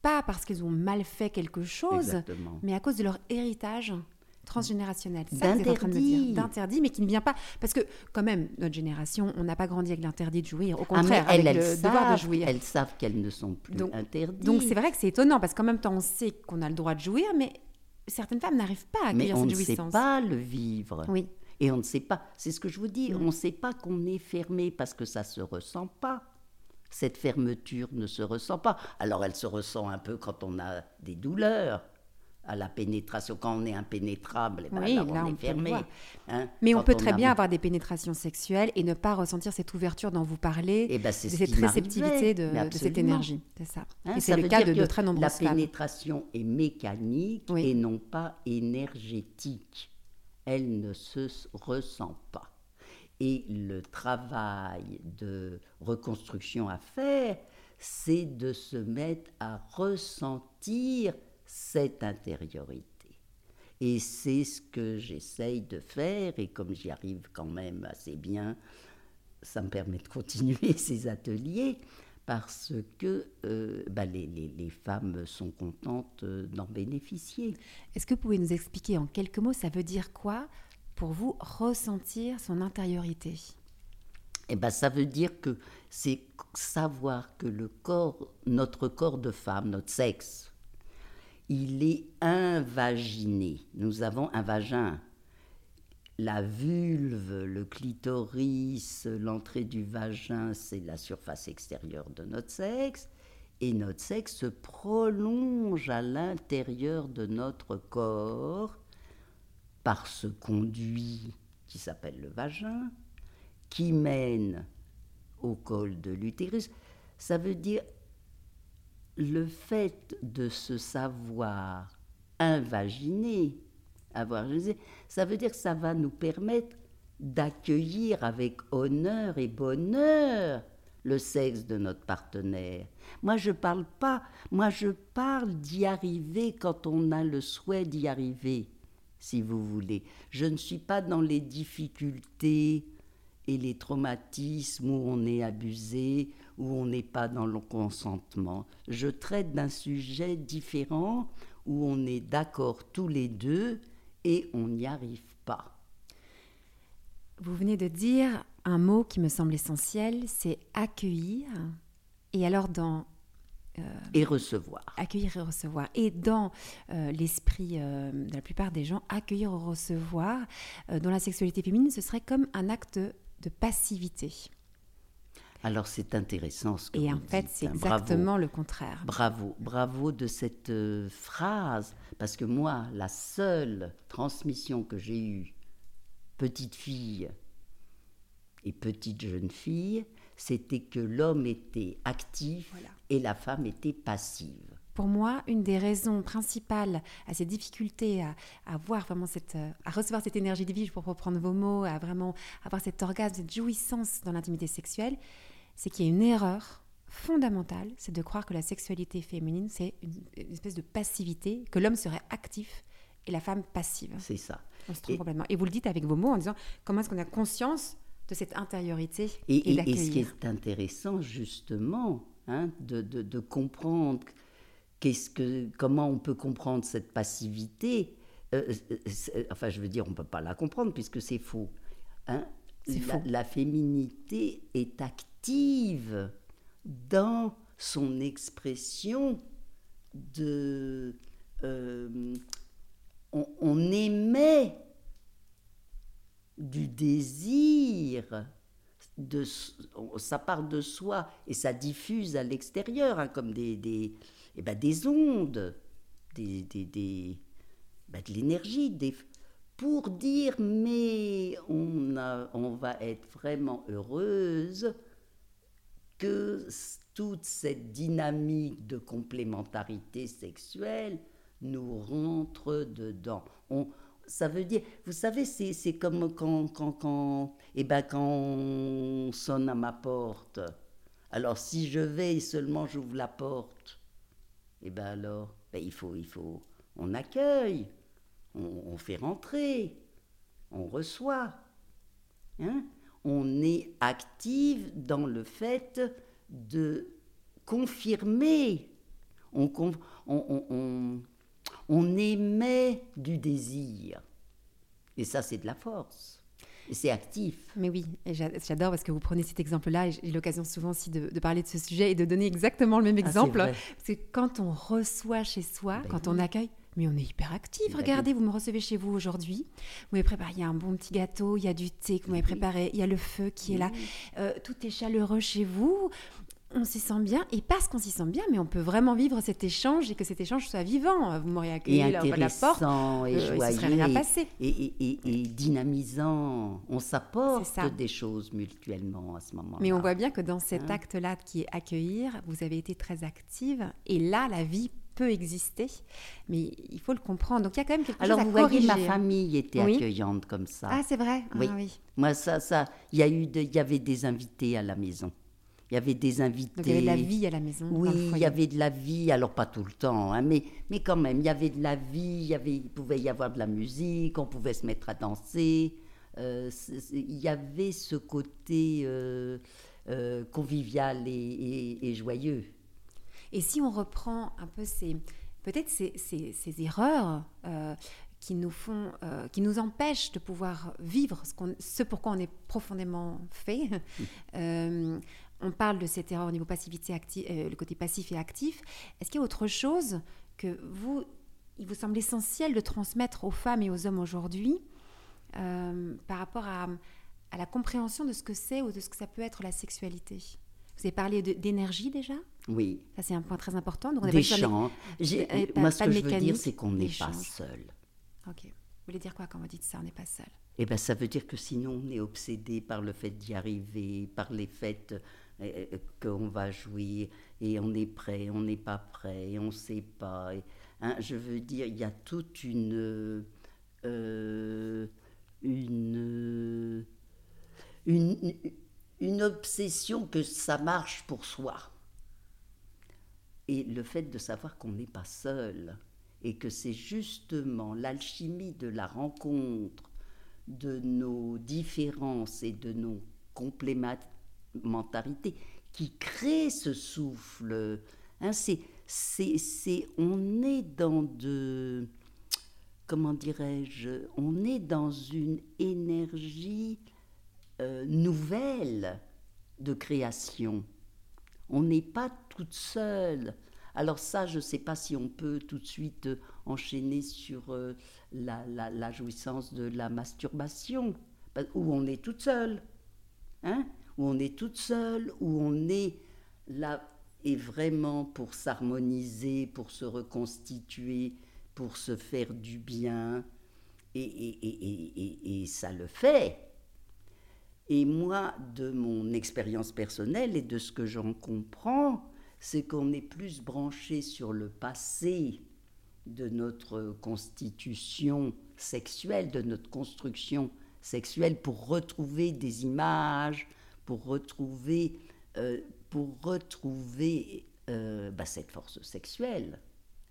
pas parce qu'elles ont mal fait quelque chose, mais à cause de leur héritage transgénérationnel. D'interdit. D'interdit, mais qui ne vient pas. Parce que, quand même, notre génération, on n'a pas grandi avec l'interdit de jouir. Au ah, contraire, avec le devoir de jouir. Elles savent qu'elles ne sont plus interdites. Donc, c'est vrai que c'est étonnant, parce qu'en même temps, on sait qu'on a le droit de jouir, mais certaines femmes n'arrivent pas à accueillir cette jouissance. Mais on ne sait pas le vivre. Oui. Et on ne sait pas, c'est ce que je vous dis, on ne sait pas qu'on est fermé parce que ça ne se ressent pas. Cette fermeture ne se ressent pas. Alors elle se ressent un peu quand on a des douleurs à la pénétration. Quand on est impénétrable, eh ben oui, on, est fermé. Hein. Mais on peut très bien avoir des pénétrations sexuelles et ne pas ressentir cette ouverture dont vous parlez, et eh ben, de cette réceptivité de, cette énergie. C'est ça. Hein, et c'est le cas de, de, très nombreuses La pénétration est mécanique et non pas énergétique elle ne se ressent pas. Et le travail de reconstruction à faire, c'est de se mettre à ressentir cette intériorité. Et c'est ce que j'essaye de faire, et comme j'y arrive quand même assez bien, ça me permet de continuer (laughs) ces ateliers, parce que euh, bah, les, les, femmes sont contentes euh, d'en bénéficier. Est-ce que vous pouvez nous expliquer en quelques mots, ça veut dire quoi pour vous ressentir son intériorité? Eh ben, ça veut dire que c'est savoir que le corps, notre corps de femme, notre sexe, il est invaginé. Nous avons un vagin. La vulve, le clitoris, l'entrée du vagin, c'est la surface extérieure de notre sexe. Et notre sexe se prolonge à l'intérieur de notre corps par ce conduit qui s'appelle le vagin, qui mène au col de l'utérus. Ça veut dire le fait de se savoir invaginer, avoir, ça veut dire que ça va nous permettre d'accueillir avec honneur et bonheur le sexe de notre partenaire. Moi, je parle pas, moi, je parle d'y arriver quand on a le souhait d'y arriver, si vous voulez. Je ne suis pas dans les difficultés et les traumatismes où on est abusé, où on n'est pas dans le consentement. Je traite d'un sujet différent où on est d'accord tous les deux et on n'y arrive pas. Vous venez de dire un mot qui me semble essentiel, c'est accueillir. Et alors dans... Euh, et recevoir. Accueillir et recevoir. Et dans euh, l'esprit euh, de la plupart des gens, accueillir ou recevoir, dans la sexualité féminine, ce serait comme un acte de passivité. Alors c'est intéressant ce que Et en fait, c'est exactement le contraire. Bravo, bravo de cette phrase, parce que moi, la seule transmission que j'ai eue, petite fille, et petite jeune fille, c'était que l'homme était actif et la femme était passive. Pour moi, une des raisons principales à ces difficultés à, voir vraiment cette, à recevoir cette énergie divine, pour reprendre vos mots, à vraiment avoir cet orgasme, cette jouissance dans l'intimité sexuelle, c'est qu'il y a une erreur fondamentale, c'est de croire que la sexualité féminine, c'est une, espèce de passivité, que l'homme serait actif et la femme passive. C'est ça. On se trompe et, complètement. Et vous le dites avec vos mots en disant comment est-ce qu'on a conscience de cette intériorité et, et, ce qui est intéressant justement hein, de, de, comprendre qu'est-ce que, comment on peut comprendre cette passivité. Euh, euh, enfin, je veux dire, on ne peut pas la comprendre puisque c'est faux. Hein. La, la, féminité est active dans son expression de... Euh, on, émet du désir, ça part de soi et ça diffuse à l'extérieur, hein, comme des, eh ben, des ondes, des, des, ben, de l'énergie, pour dire mais on va être vraiment heureuse que toute cette dynamique de complémentarité sexuelle nous rentre dedans. On, ça veut dire, vous savez, c'est comme quand, quand, quand, eh ben, quand on sonne à ma porte. Alors si je vais et seulement j'ouvre la porte, eh ben alors, ben, il faut, il faut, on accueille, on, fait rentrer, on reçoit. Hein on est active dans le fait de confirmer. On, on, on, on émet du désir. Et ça, c'est de la force. Et c'est actif. Mais oui, j'adore parce que vous prenez cet exemple-là. J'ai l'occasion souvent aussi de, parler de ce sujet et de donner exactement le même ah, exemple. parce que quand on reçoit chez soi, ben quand on accueille, mais on est hyper actif. Ben Regardez, vous me recevez chez vous aujourd'hui. Vous m'avez préparé, il y a un bon petit gâteau, il y a du thé que vous m'avez préparé, il y a le feu qui est là. Euh, tout est chaleureux chez vous on s'y sent bien, et parce qu'on s'y sent bien, mais on peut vraiment vivre cet échange et que cet échange soit vivant. Vous m'auriez accueilli là, la porte, et euh, joyeux, serait rien passé. Et, dynamisant. On s'apporte des choses mutuellement à ce moment-là. Mais on voit bien que dans cet hein? acte-là qui est accueillir, vous avez été très active, et là, la vie peut exister, mais il faut le comprendre. Donc il y a quand même quelque Alors, chose à corriger. Alors vous voyez, ma famille était accueillante comme ça. Ah c'est vrai. Oui. Ah, oui. Moi ça, ça, il y a eu, il y avait des invités à la maison. Il y avait des invités. Il y avait de la vie à la maison. Oui, il y avait de la vie, alors pas tout le temps, hein, mais, mais quand même, il y avait de la vie, il, y avait, il pouvait y avoir de la musique, on pouvait se mettre à danser. Euh, il y avait ce côté euh, euh, convivial et, et, joyeux. Et si on reprend un peu ces, peut-être ces, ces, erreurs qui nous font, euh, qui nous empêchent de pouvoir vivre ce, qu'on, ce pourquoi on est profondément fait. (laughs) Euh, on parle de cette erreur au niveau passivité euh, le côté passif et actif. Est-ce qu'il y a autre chose que vous, il vous semble essentiel de transmettre aux femmes et aux hommes aujourd'hui par rapport à, la compréhension de ce que c'est ou de ce que ça peut être la sexualité? Vous avez parlé d'énergie déjà? Oui. Ça, c'est un point très important. Donc, on Des champs. Moi, ce que je veux dire, c'est qu'on n'est pas seul. Ok. Vous voulez dire quoi quand vous dites ça, on n'est pas seul? Eh bien, ça veut dire que sinon, on est obsédé par le fait d'y arriver, par les fêtes euh, euh, qu'on va jouer, et on est prêt, on n'est pas prêt, et on ne sait pas. hein, je veux dire, il y a toute une. Euh, une, une, une obsession que ça marche pour soi. Et le fait de savoir qu'on n'est pas seul, et que c'est justement l'alchimie de la rencontre de nos différences et de nos complémentarités qui crée ce souffle. Hein, c'est, c'est, on est dans de, comment dirais-je, on est dans une énergie euh, nouvelle de création. On n'est pas toute seule. Alors ça, je ne sais pas si on peut tout de suite euh, enchaîner sur euh, la, jouissance de la masturbation, où on est toute seule, hein? Où on est toute seule, où on est là et vraiment pour s'harmoniser, pour se reconstituer, pour se faire du bien, et ça le fait. Et moi, de mon expérience personnelle et de ce que j'en comprends, c'est qu'on est plus branché sur le passé de notre constitution sexuelle, de notre construction sexuelle, pour retrouver des images, pour retrouver, euh, pour retrouver euh, bah, cette force sexuelle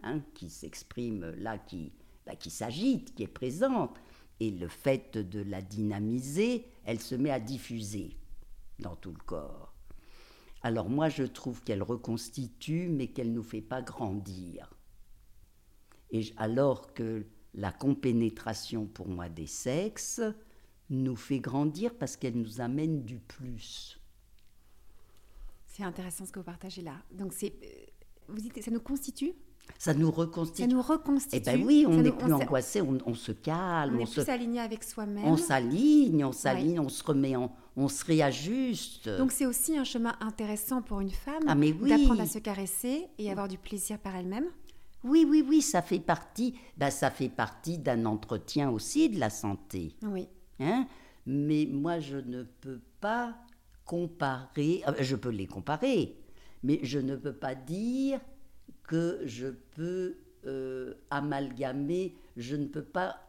hein, qui s'exprime là, qui, bah, qui s'agite, qui est présente. Et le fait de la dynamiser, elle se met à diffuser dans tout le corps. Alors moi, je trouve qu'elle reconstitue, mais qu'elle ne nous fait pas grandir. Et alors que la compénétration pour moi des sexes nous fait grandir parce qu'elle nous amène du plus. C'est intéressant ce que vous partagez là. Donc c'est, euh, vous dites, ça nous constitue ça nous reconstitue. Ça nous reconstitue. Eh bien oui, on n'est plus angoissé, on, se calme. On, est plus aligné avec soi-même. On s'aligne, on s'aligne, on se remet en, on se réajuste. Donc c'est aussi un chemin intéressant pour une femme ah, d'apprendre à se caresser et avoir du plaisir par elle-même. Oui, oui, oui, ça fait partie, ben, ça fait partie d'un entretien aussi de la santé. Oui. Hein? Mais moi, je ne peux pas comparer, ah, je peux les comparer, mais je ne peux pas dire que je peux euh, amalgamer, je ne peux pas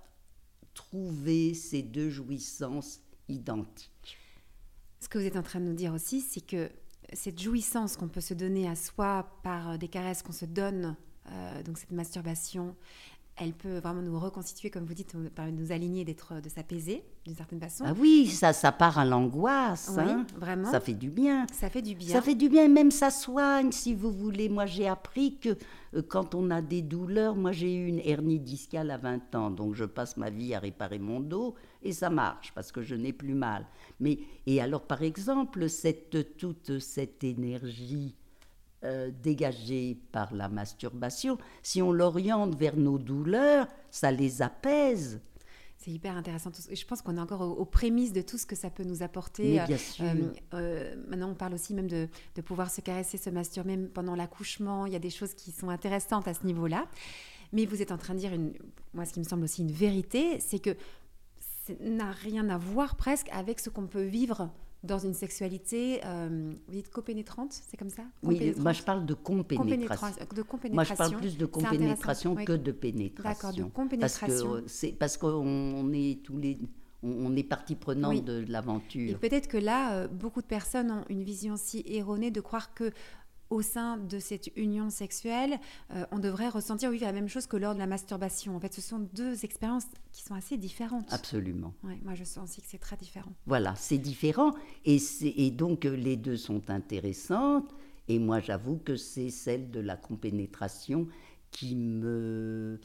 trouver ces deux jouissances identiques. Ce que vous êtes en train de nous dire aussi, c'est que cette jouissance qu'on peut se donner à soi par euh, des caresses qu'on se donne, euh, donc cette masturbation, elle peut vraiment nous reconstituer, comme vous dites, nous aligner, d'être, de s'apaiser d'une certaine façon. Ah oui, ça, ça part à l'angoisse. Oui, hein. vraiment. Ça fait du bien. Ça fait du bien. Ça fait du bien, même ça soigne, si vous voulez. Moi, j'ai appris que euh, quand on a des douleurs, moi, j'ai eu une hernie discale à 20 ans, donc je passe ma vie à réparer mon dos et ça marche parce que je n'ai plus mal. Mais et alors, par exemple, cette toute cette énergie euh, dégagée par la masturbation, si on l'oriente vers nos douleurs, ça les apaise. C'est hyper intéressant. Je pense qu'on est encore aux, prémices de tout ce que ça peut nous apporter. Mais bien sûr. Euh, euh, maintenant, on parle aussi même de, de, pouvoir se caresser, se masturber pendant l'accouchement. Il y a des choses qui sont intéressantes à ce niveau-là. Mais vous êtes en train de dire, une, moi, ce qui me semble aussi une vérité, c'est que ça n'a rien à voir presque avec ce qu'on peut vivre dans une sexualité, euh, vous dites copénétrante, c'est comme ça? Oui, moi je parle de compénétration. De compénétration. Moi je parle plus de compénétration que de pénétration. D'accord, de compénétration. Parce que c'est parce qu'on est tous les on, est partie prenante de, l'aventure. Et peut-être que là, euh, beaucoup de personnes ont une vision si erronée de croire que au sein de cette union sexuelle, euh, on devrait ressentir oui, la même chose que lors de la masturbation. En fait, ce sont deux expériences qui sont assez différentes. Absolument. moi, je sens aussi que c'est très différent. Voilà, c'est différent. Et, et donc, euh, les deux sont intéressantes. Et moi, j'avoue que c'est celle de la compénétration qui me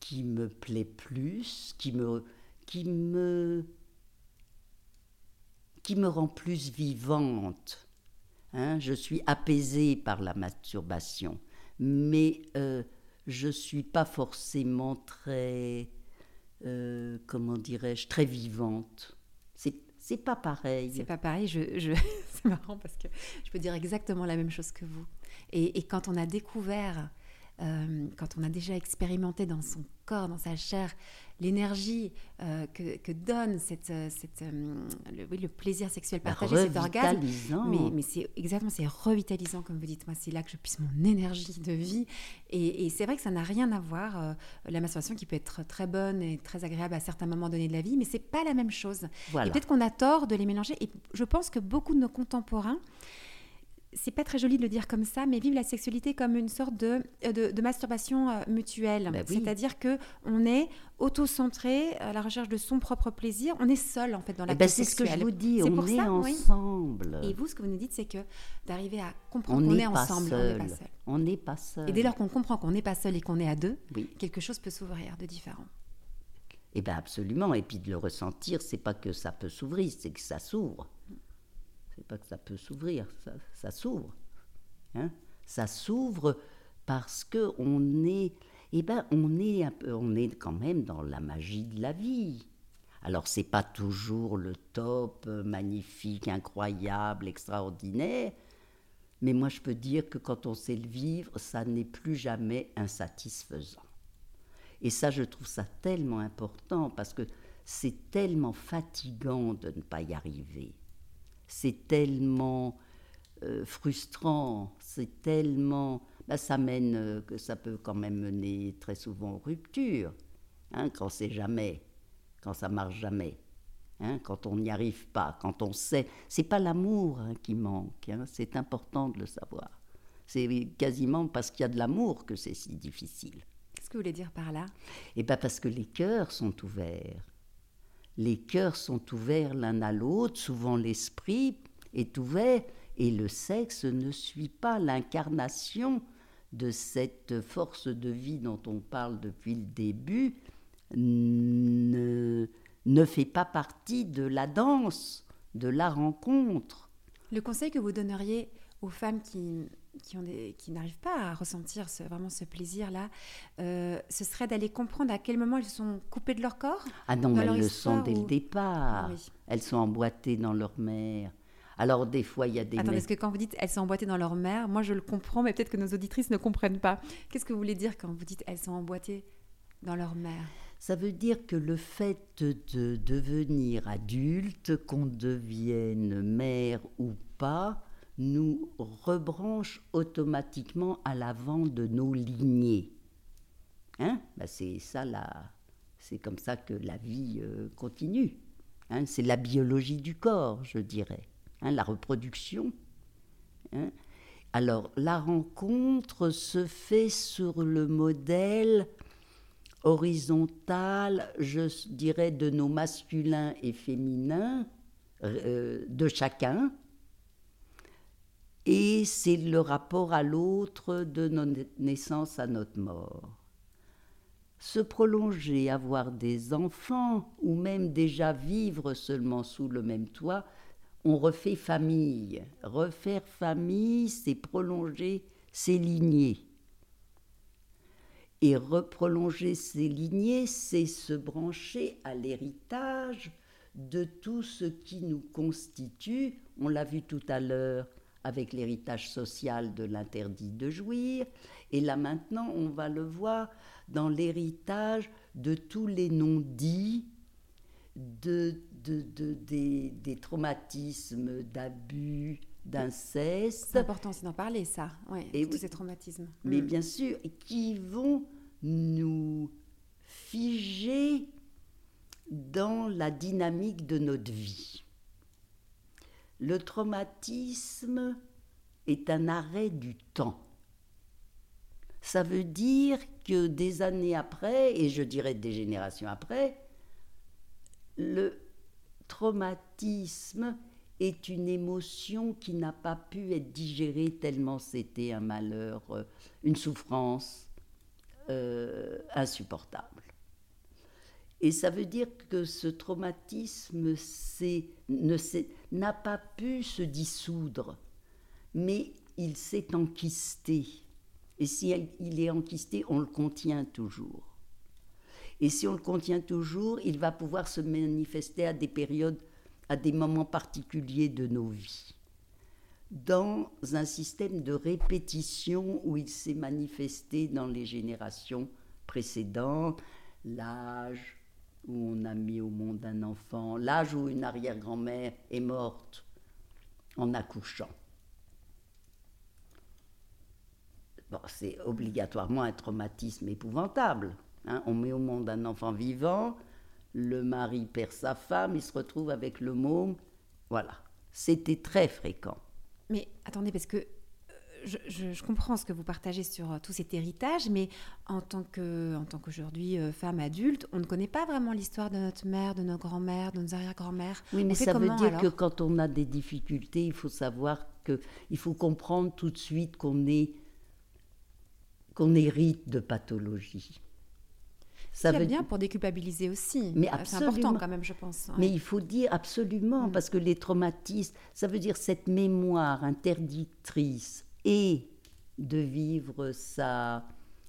qui me plaît plus, qui me, qui me, qui me rend plus vivante. Hein, je suis apaisée par la masturbation, mais euh, je ne suis pas forcément très, euh, comment dirais-je, très vivante. C'est pas pareil. C'est pas pareil. Je, je... (laughs) c'est marrant parce que je peux dire exactement la même chose que vous. Et quand on a découvert, euh, quand on a déjà expérimenté dans son corps, dans sa chair, l'énergie euh, que, que, donne cette, euh, cette, le, oui, le, plaisir sexuel partagé, cet orgasme. Mais, mais c'est exactement, c'est revitalisant, comme vous dites. Moi, c'est là que je puisse mon énergie de vie. Et, et c'est vrai que ça n'a rien à voir. la masturbation qui peut être très bonne et très agréable à certains moments donnés de la vie, mais c'est pas la même chose. Voilà. Et peut-être qu'on a tort de les mélanger. Et je pense que beaucoup de nos contemporains c'est pas très joli de le dire comme ça, mais vivent la sexualité comme une sorte de, de, de masturbation euh, mutuelle. Bah oui. C'est-à-dire que on est auto-centré à la recherche de son propre plaisir. On est seul en fait dans la ben, C'est ce que je vous dis, on est ça, ensemble. Oui. Et vous, ce que vous nous dites, c'est que d'arriver à comprendre qu'on est, est ensemble, seul. on n'est pas seul. On n'est pas seul. Et dès lors qu'on comprend qu'on n'est pas seul et qu'on est à deux, oui. quelque chose peut s'ouvrir de différent. Eh bien absolument. Et puis de le ressentir, c'est pas que ça peut s'ouvrir, c'est que ça s'ouvre c'est pas que ça peut s'ouvrir, ça, ça s'ouvre. Hein ça s'ouvre parce que on est, eh ben, on est un peu, on est quand même dans la magie de la vie. Alors c'est pas toujours le top, euh, magnifique, incroyable, extraordinaire, mais moi je peux dire que quand on sait le vivre, ça n'est plus jamais insatisfaisant. Et ça, je trouve ça tellement important parce que c'est tellement fatigant de ne pas y arriver c'est tellement euh, frustrant, c'est tellement... Ben, ça mène, euh, que ça peut quand même mener très souvent aux ruptures, hein, quand c'est jamais, quand ça marche jamais. Hein, quand on n'y arrive pas, quand on sait, c'est pas l'amour hein, qui manque, hein, c'est important de le savoir. C'est quasiment parce qu'il y a de l'amour que c'est si difficile. Qu'est-ce que vous voulez dire par là? Eh bien parce que les cœurs sont ouverts les cœurs sont ouverts l'un à l'autre, souvent l'esprit est ouvert, et le sexe ne suit pas l'incarnation de cette force de vie dont on parle depuis le début, ne, ne fait pas partie de la danse, de la rencontre. Le conseil que vous donneriez aux femmes qui qui, ont des, qui n'arrivent pas à ressentir ce, vraiment ce plaisir-là, euh, ce serait d'aller comprendre à quel moment elles sont coupées de leur corps Ah non, elles le sont dès ou... le départ. Oui. Elles sont emboîtées dans leur mère. Alors des fois, il y a des... Attends, est-ce que quand vous dites elles sont emboîtées dans leur mère, moi je le comprends, mais peut-être que nos auditrices ne comprennent pas. Qu'est-ce que vous voulez dire quand vous dites elles sont emboîtées dans leur mère ça veut dire que le fait de devenir adulte, qu'on devienne mère ou pas, nous rebranche automatiquement à l'avant de nos lignées. Hein? Ben c'est ça la, c'est comme ça que la vie euh, continue. Hein? C'est la biologie du corps, je dirais, hein? La reproduction. Hein? Alors la rencontre se fait sur le modèle horizontal, je dirais, de nos masculins et féminins, euh, de chacun, et c'est le rapport à l'autre de notre naissance à notre mort. Se prolonger, avoir des enfants, ou même déjà vivre seulement sous le même toit, on refait famille. Refaire famille, c'est prolonger ses lignées. Et reprolonger ses lignées, c'est se brancher à l'héritage de tout ce qui nous constitue. On l'a vu tout à l'heure, avec l'héritage social de l'interdit de jouir. Et là maintenant, on va le voir dans l'héritage de tous les non-dits, de, de, de, des, des traumatismes d'abus, d'inceste. C'est important d'en parler, ça, ouais, et tous ces traumatismes. Mais mm. bien sûr, qui vont nous figer dans la dynamique de notre vie. Le traumatisme est un arrêt du temps. Ça veut dire que des années après, et je dirais des générations après, le traumatisme est une émotion qui n'a pas pu être digérée tellement c'était un malheur, euh, une souffrance euh, insupportable. Et ça veut dire que ce traumatisme n'a pas pu se dissoudre, mais il s'est enquisté. Et si il est enquisté, on le contient toujours. Et si on le contient toujours, il va pouvoir se manifester à des périodes, à des moments particuliers de nos vies. Dans un système de répétition où il s'est manifesté dans les générations précédentes, l'âge où on a mis au monde un enfant, l'âge où une arrière-grand-mère est morte en accouchant. Bon, c'est obligatoirement un traumatisme épouvantable. Hein, on met au monde un enfant vivant, le mari perd sa femme, il se retrouve avec le môme. Voilà. C'était très fréquent. Mais attendez, parce que euh, je, comprends ce que vous partagez sur euh, tout cet héritage, mais en tant que, en tant qu'aujourd'hui euh, femme adulte, on ne connaît pas vraiment l'histoire de notre mère, de nos grands-mères, de nos arrière-grand-mères. Oui, mais ça veut dire que quand on a des difficultés, il faut savoir que, il faut comprendre tout de suite qu'on est, qu'on hérite de pathologies. Ça veut bien pour déculpabiliser aussi. Mais c'est important quand même, je pense. Mais il faut dire absolument, mm. parce que les traumatismes, ça veut dire cette mémoire interdictrice et de vivre sa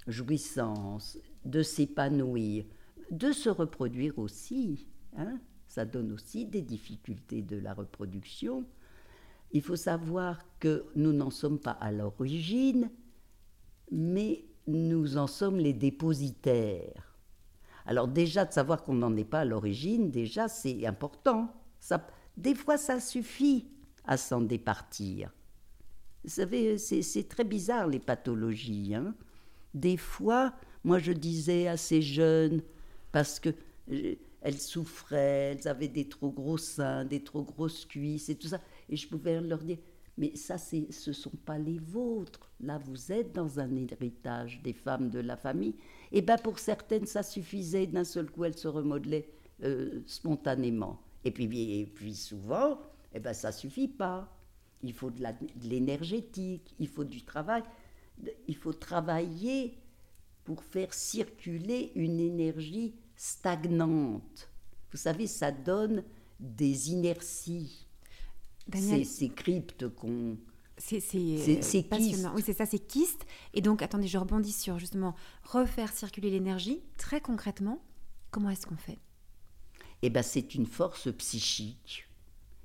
jouissance, de s'épanouir, de se reproduire aussi. Hein. Ça donne aussi des difficultés de la reproduction. Il faut savoir que nous n'en sommes pas à l'origine, mais nous en sommes les dépositaires. Alors déjà, de savoir qu'on n'en est pas à l'origine, déjà, c'est important. Ça, des fois, ça suffit à s'en départir. Vous savez, c'est très bizarre les pathologies. Hein. Des fois, moi je disais à ces jeunes, parce que euh, elles souffraient, elles avaient des trop gros seins, des trop grosses cuisses et tout ça, et je pouvais leur dire, mais ça, ce ne sont pas les vôtres. Là, vous êtes dans un héritage des femmes de la famille. Et eh bien, pour certaines, ça suffisait. D'un seul coup, elles se remodelaient euh, spontanément. Et puis, et puis souvent, eh ben, ça suffit pas. Il faut de l'énergétique, il faut du travail. Il faut travailler pour faire circuler une énergie stagnante. Vous savez, ça donne des inerties. Daniel, ces, cryptes qu'on. C'est euh, passionnant. Oui, c'est ça, c'est kyste. Et donc, attendez, je rebondis sur justement refaire circuler l'énergie. Très concrètement, comment est-ce qu'on fait? Eh bien, c'est une force psychique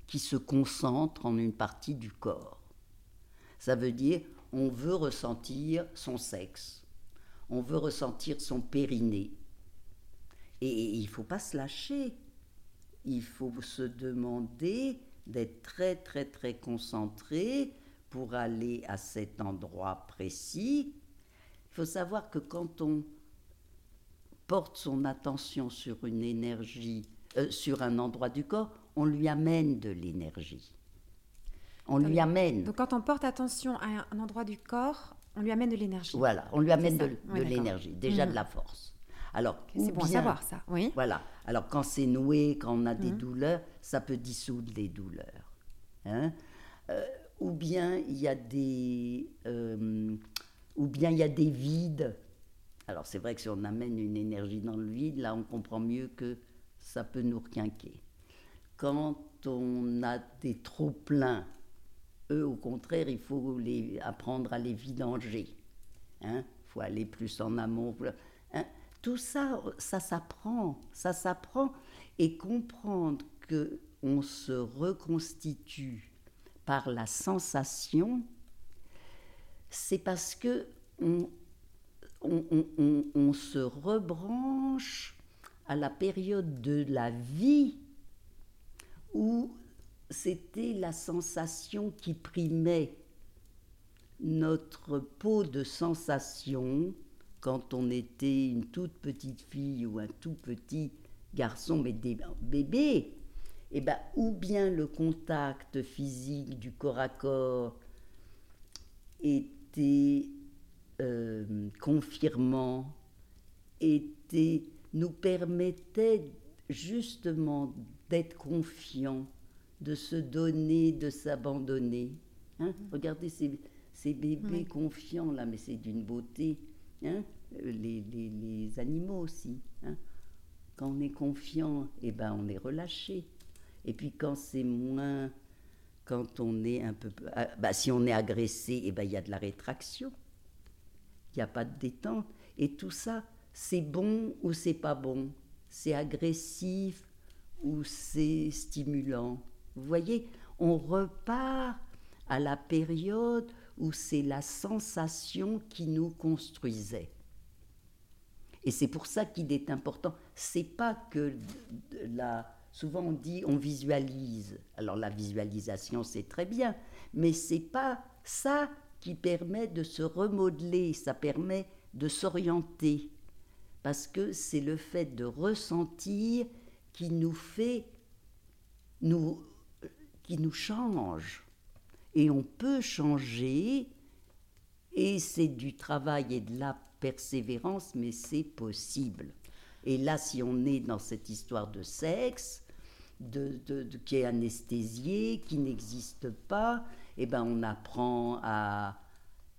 qui se concentre en une partie du corps. Ça veut dire, on veut ressentir son sexe, on veut ressentir son périnée. Et il ne faut pas se lâcher. Il faut se demander d'être très très très concentré pour aller à cet endroit précis. Il faut savoir que quand on porte son attention sur une énergie, euh, sur un endroit du corps, on lui amène de l'énergie. On lui amène. Donc quand on porte attention à un endroit du corps, on lui amène de l'énergie. Voilà, on lui amène de, l'énergie, déjà de la force. Alors, c'est bon à savoir ça, oui. Voilà. Alors quand c'est noué, quand on a des mhm. douleurs, ça peut dissoudre les douleurs. Hein. Euh, ou bien il y a des, euh, ou bien il y a des vides. Alors c'est vrai que si on amène une énergie dans le vide, là on comprend mieux que ça peut nous requinquer. Quand on a des trop pleins, eux au contraire, il faut les, apprendre à les vidanger. Il hein. faut aller plus en amont. Hein tout ça, ça s'apprend, ça s'apprend, et comprendre que on se reconstitue par la sensation, c'est parce que on, on, se rebranche à la période de la vie où c'était la sensation qui primait notre peau de sensation quand on était une toute petite fille ou un tout petit garçon, mais des bébés, eh ben, ou bien le contact physique du corps à corps était euh, confirmant, était, nous permettait justement d'être confiants, de se donner, de s'abandonner. Hein. Regardez ces, ces bébés confiants là, mais c'est d'une beauté. Hein les, les, les, animaux aussi. Hein quand on est confiant, eh ben, on est relâché. Et puis quand c'est moins, quand on est un peu, ah, bah, si on est agressé, eh ben, il y a de la rétraction. Il n'y a pas de détente. Et tout ça, c'est bon ou c'est pas bon? C'est agressif ou c'est stimulant. Vous voyez, on repart à la période où c'est la sensation qui nous construisait. Et c'est pour ça qu'il est important. C'est pas que la. Souvent on dit on visualise. Alors la visualisation c'est très bien, mais c'est pas ça qui permet de se remodeler. Ça permet de s'orienter parce que c'est le fait de ressentir qui nous fait nous qui nous change et on peut changer et c'est du travail et de la persévérance, mais c'est possible. Et là, si on est dans cette histoire de sexe, de, qui est anesthésié, qui n'existe pas, eh ben, on apprend à,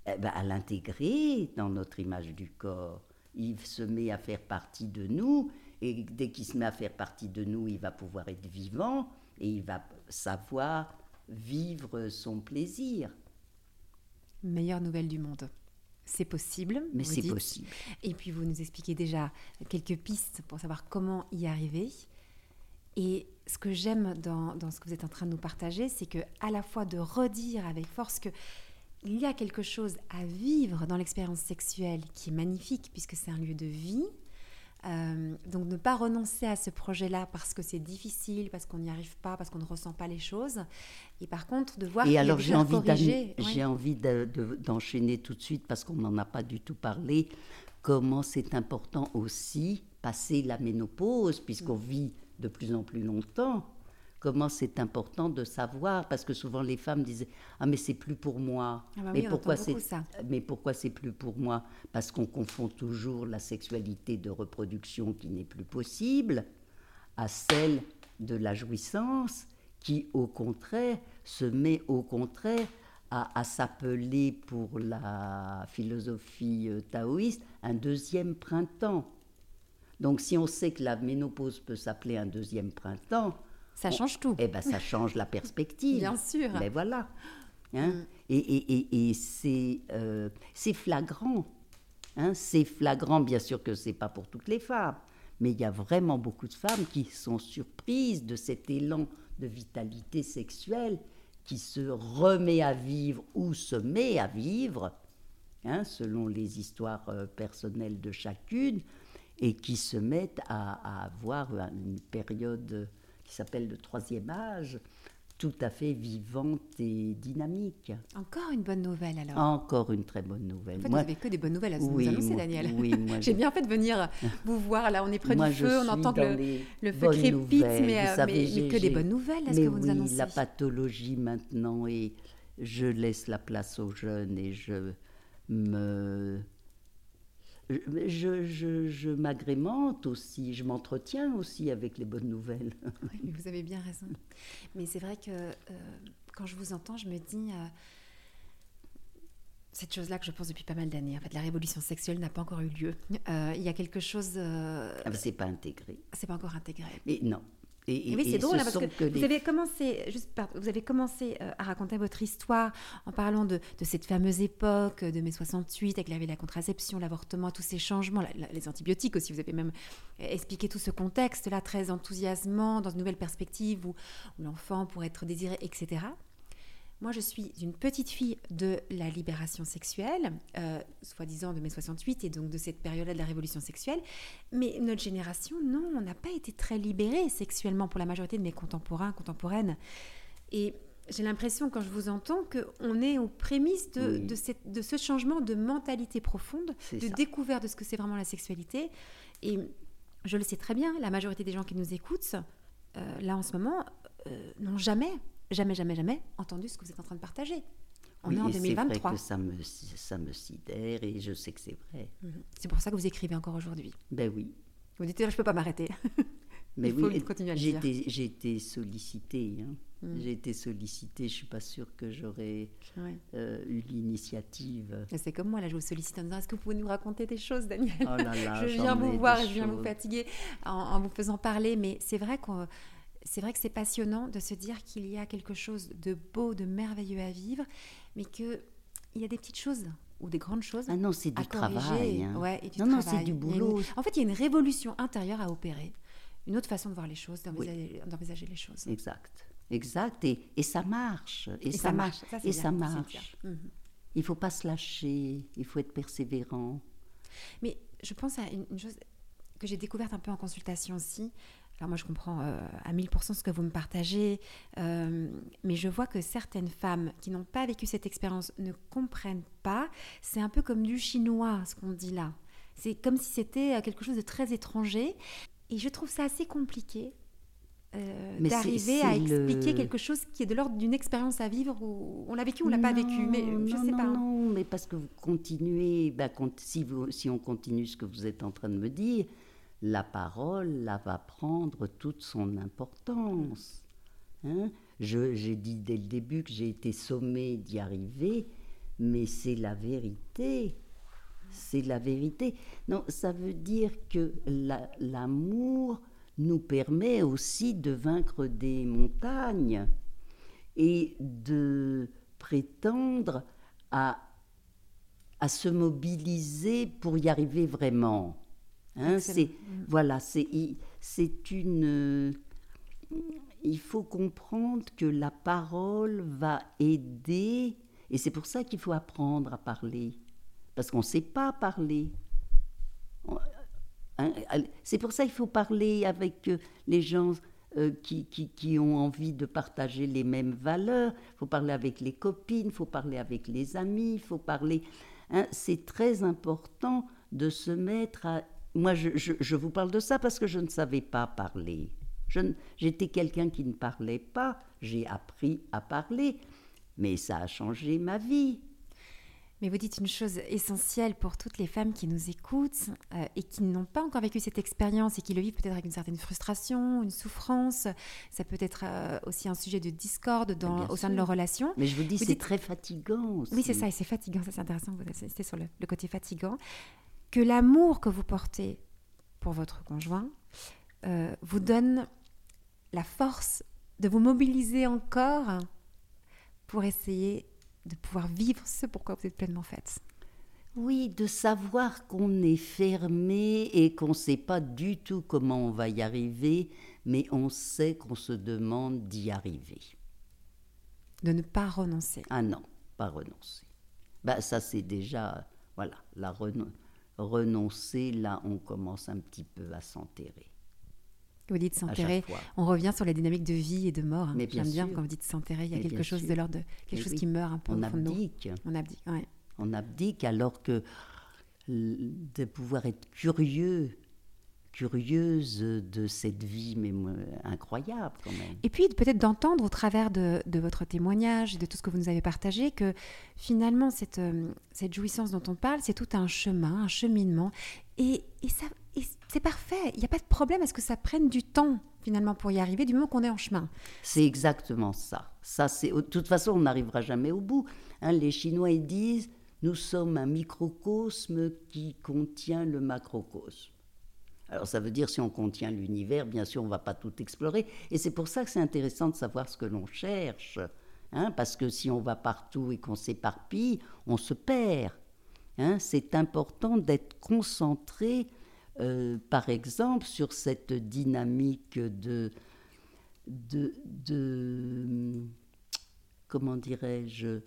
eh ben, à l'intégrer dans notre image du corps. Il se met à faire partie de nous, et dès qu'il se met à faire partie de nous, il va pouvoir être vivant, et il va savoir vivre son plaisir. Meilleure nouvelle du monde c'est possible. Mais c'est possible. Et puis vous nous expliquez déjà quelques pistes pour savoir comment y arriver. Et ce que j'aime dans, dans, ce que vous êtes en train de nous partager, c'est que à la fois de redire avec force que il y a quelque chose à vivre dans l'expérience sexuelle qui est magnifique puisque c'est un lieu de vie, euh, donc ne pas renoncer à ce projet-là parce que c'est difficile, parce qu'on n'y arrive pas, parce qu'on ne ressent pas les choses. Et par contre, de voir Et alors j'ai envie, j'ai envie d'enchaîner tout de suite parce qu'on n'en a pas du tout parlé. Comment c'est important aussi passer la ménopause puisqu'on mm. vit de plus en plus longtemps comment c'est important de savoir, parce que souvent les femmes disaient Ah, mais c'est plus pour moi. Ah bah mais, pourquoi c'est, mais pourquoi c'est plus pour moi? Parce qu'on confond toujours la sexualité de reproduction qui n'est plus possible à celle de la jouissance qui, au contraire, se met au contraire à, à s'appeler pour la philosophie euh, taoïste un deuxième printemps. Donc si on sait que la ménopause peut s'appeler un deuxième printemps, ça change tout. Eh bien, ça change la perspective. Bien sûr. Mais voilà. Hein? Mm. Et, et, et, euh, c'est flagrant. Hein? C'est flagrant, bien sûr que ce n'est pas pour toutes les femmes, mais il y a vraiment beaucoup de femmes qui sont surprises de cet élan de vitalité sexuelle qui se remet à vivre ou se met à vivre, hein, selon les histoires euh, personnelles de chacune, et qui se mettent à, à avoir une période qui s'appelle le troisième âge, tout à fait vivante et dynamique. Encore une bonne nouvelle alors. Encore une très bonne nouvelle. En fait, vous n'avez que des bonnes nouvelles à nous annoncer, Daniel. Oui, moi, (laughs) j'ai bien fait de venir vous voir. Là, on est près du feu, on entend que le, feu crépite, mais, euh, mais, que des bonnes nouvelles. Est-ce que vous nous annoncez la pathologie maintenant et je laisse la place aux jeunes et je me je, je, je m'agrémente aussi, je m'entretiens aussi avec les bonnes nouvelles. (laughs) Oui, vous avez bien raison. Mais c'est vrai que euh, quand je vous entends, je me dis euh, cette chose-là que je pense depuis pas mal d'années. En fait, la révolution sexuelle n'a pas encore eu lieu. Euh, il y a quelque chose. Ah, c'est pas intégré. C'est pas encore intégré. Mais non, et, oui, c'est drôle, hein, parce que, vous, avez commencé, juste vous avez commencé euh, à raconter votre histoire en parlant de, cette fameuse époque de mai 68, avec la, la contraception, l'avortement, tous ces changements, les antibiotiques aussi. Vous avez même expliqué tout ce contexte-là très enthousiasmant, dans une nouvelle perspective où l'enfant pourrait être désiré, etc. Moi, je suis une petite fille de la libération sexuelle, euh, soi-disant de mai 68, et donc de cette période-là de la révolution sexuelle. Mais notre génération, non, on n'a pas été très libérée sexuellement pour la majorité de mes contemporains, contemporaines. Et j'ai l'impression, quand je vous entends, qu'on est aux prémices de, de, ce changement de mentalité profonde, de découverte de ce que c'est vraiment la sexualité. Et je le sais très bien, la majorité des gens qui nous écoutent, euh, là en ce moment, euh, n'ont jamais jamais, jamais, jamais entendu ce que vous êtes en train de partager. On est en 2023. C'est vrai que ça me, ça me sidère et je sais que c'est vrai. Mhm. C'est pour ça que vous écrivez encore aujourd'hui. Ben oui. Vous dites, je ne peux pas m'arrêter. (laughs) Mais oui, j'ai été sollicitée. Hein. Mm. J'ai été sollicitée, je ne suis pas sûre que j'aurais euh, eu l'initiative. C'est comme moi, là, je vous sollicite en disant Est-ce que vous pouvez nous raconter des choses, Daniel? Oh là là, Je viens vous voir, je viens vous fatiguer en, vous faisant parler, mais c'est vrai qu'on. C'est vrai que c'est passionnant de se dire qu'il y a quelque chose de beau, de merveilleux à vivre, mais qu'il y a des petites choses ou des grandes choses. Ah non, c'est du travail. Hein. Ouais, et du non, non, c'est du boulot. En fait, il y a une révolution intérieure à opérer, une autre façon de voir les choses, d'envisager les choses. Exact. Exact, et, et ça marche. Et, ça, marche. et ça marche. Mhm. Il ne faut pas se lâcher, il faut être persévérant. Mais je pense à une, chose que j'ai découverte un peu en consultation aussi. Alors moi, je comprends euh, à 1000% ce que vous me partagez, euh, mais je vois que certaines femmes qui n'ont pas vécu cette expérience ne comprennent pas. C'est un peu comme du chinois, ce qu'on dit là. C'est comme si c'était euh, quelque chose de très étranger. Et je trouve ça assez compliqué euh, d'arriver à expliquer quelque chose qui est de l'ordre d'une expérience à vivre où on l'a vécu ou on l'a pas vécu mais je non, sais non, pas non mais parce que vous continuez bah, si, vous, si on continue ce que vous êtes en train de me dire la parole là, va prendre toute son importance hein j'ai dit dès le début que j'ai été sommée d'y arriver mais c'est la vérité c'est la vérité non ça veut dire que l'amour nous permet aussi de vaincre des montagnes et de prétendre à, à se mobiliser pour y arriver vraiment. Hein, c'est voilà, c'est c'est une. Il faut comprendre que la parole va aider, et c'est pour ça qu'il faut apprendre à parler, parce qu'on ne sait pas parler. Hein, c'est pour ça qu'il faut parler avec euh, les gens euh, qui, qui, ont envie de partager les mêmes valeurs. Il faut parler avec les copines, il faut parler avec les amis, il faut parler. Hein, c'est très important de se mettre à. Moi, je, je, vous parle de ça parce que je ne savais pas parler. J'étais quelqu'un qui ne parlait pas. J'ai appris à parler. Mais ça a changé ma vie. Mais vous dites une chose essentielle pour toutes les femmes qui nous écoutent euh, et qui n'ont pas encore vécu cette expérience et qui le vivent peut-être avec une certaine frustration, une souffrance. Ça peut être euh, aussi un sujet de discorde dans, au sein de leur relation. Mais je vous dis, c'est très fatigant aussi. Oui, c'est ça, et c'est fatigant, ça c'est intéressant, vous insistez sur le, côté fatigant. Que l'amour que vous portez pour votre conjoint euh, vous donne la force de vous mobiliser encore pour essayer de pouvoir vivre ce pourquoi vous êtes pleinement faite. Oui, de savoir qu'on est fermé et qu'on ne sait pas du tout comment on va y arriver, mais on sait qu'on se demande d'y arriver. De ne pas renoncer. Ah non, pas renoncer. Bah, ça c'est déjà, voilà, la renoncer, là on commence un petit peu à s'enterrer. Vous dites s'enterrer, on revient sur la dynamique de vie et de mort. Mais J'aime bien, quand vous dites s'enterrer, il y a quelque chose de l'ordre de quelque chose qui meurt un peu on abdique. On abdique, ouais. On abdique alors que de pouvoir être curieux, curieuse de cette vie, mais incroyable quand même. Et puis peut-être d'entendre au travers de, de, votre témoignage et de tout ce que vous nous avez partagé que finalement cette, euh, cette jouissance dont on parle, c'est tout un chemin, un cheminement. Et, et ça, c'est parfait. Il n'y a pas de problème à ce que ça prenne du temps finalement pour y arriver du moment qu'on est en chemin. C'est exactement ça. Ça, c'est de toute façon, on n'arrivera jamais au bout. Hein, les Chinois ils disent nous sommes un microcosme qui contient le macrocosme. Alors ça veut dire si on contient l'univers, bien sûr, on ne va pas tout explorer. Et c'est pour ça que c'est intéressant de savoir ce que l'on cherche. Hein, parce que si on va partout et qu'on s'éparpille, on se perd. Hein. c'est important d'être concentré euh, par exemple, sur cette dynamique de, de, comment dirais-je,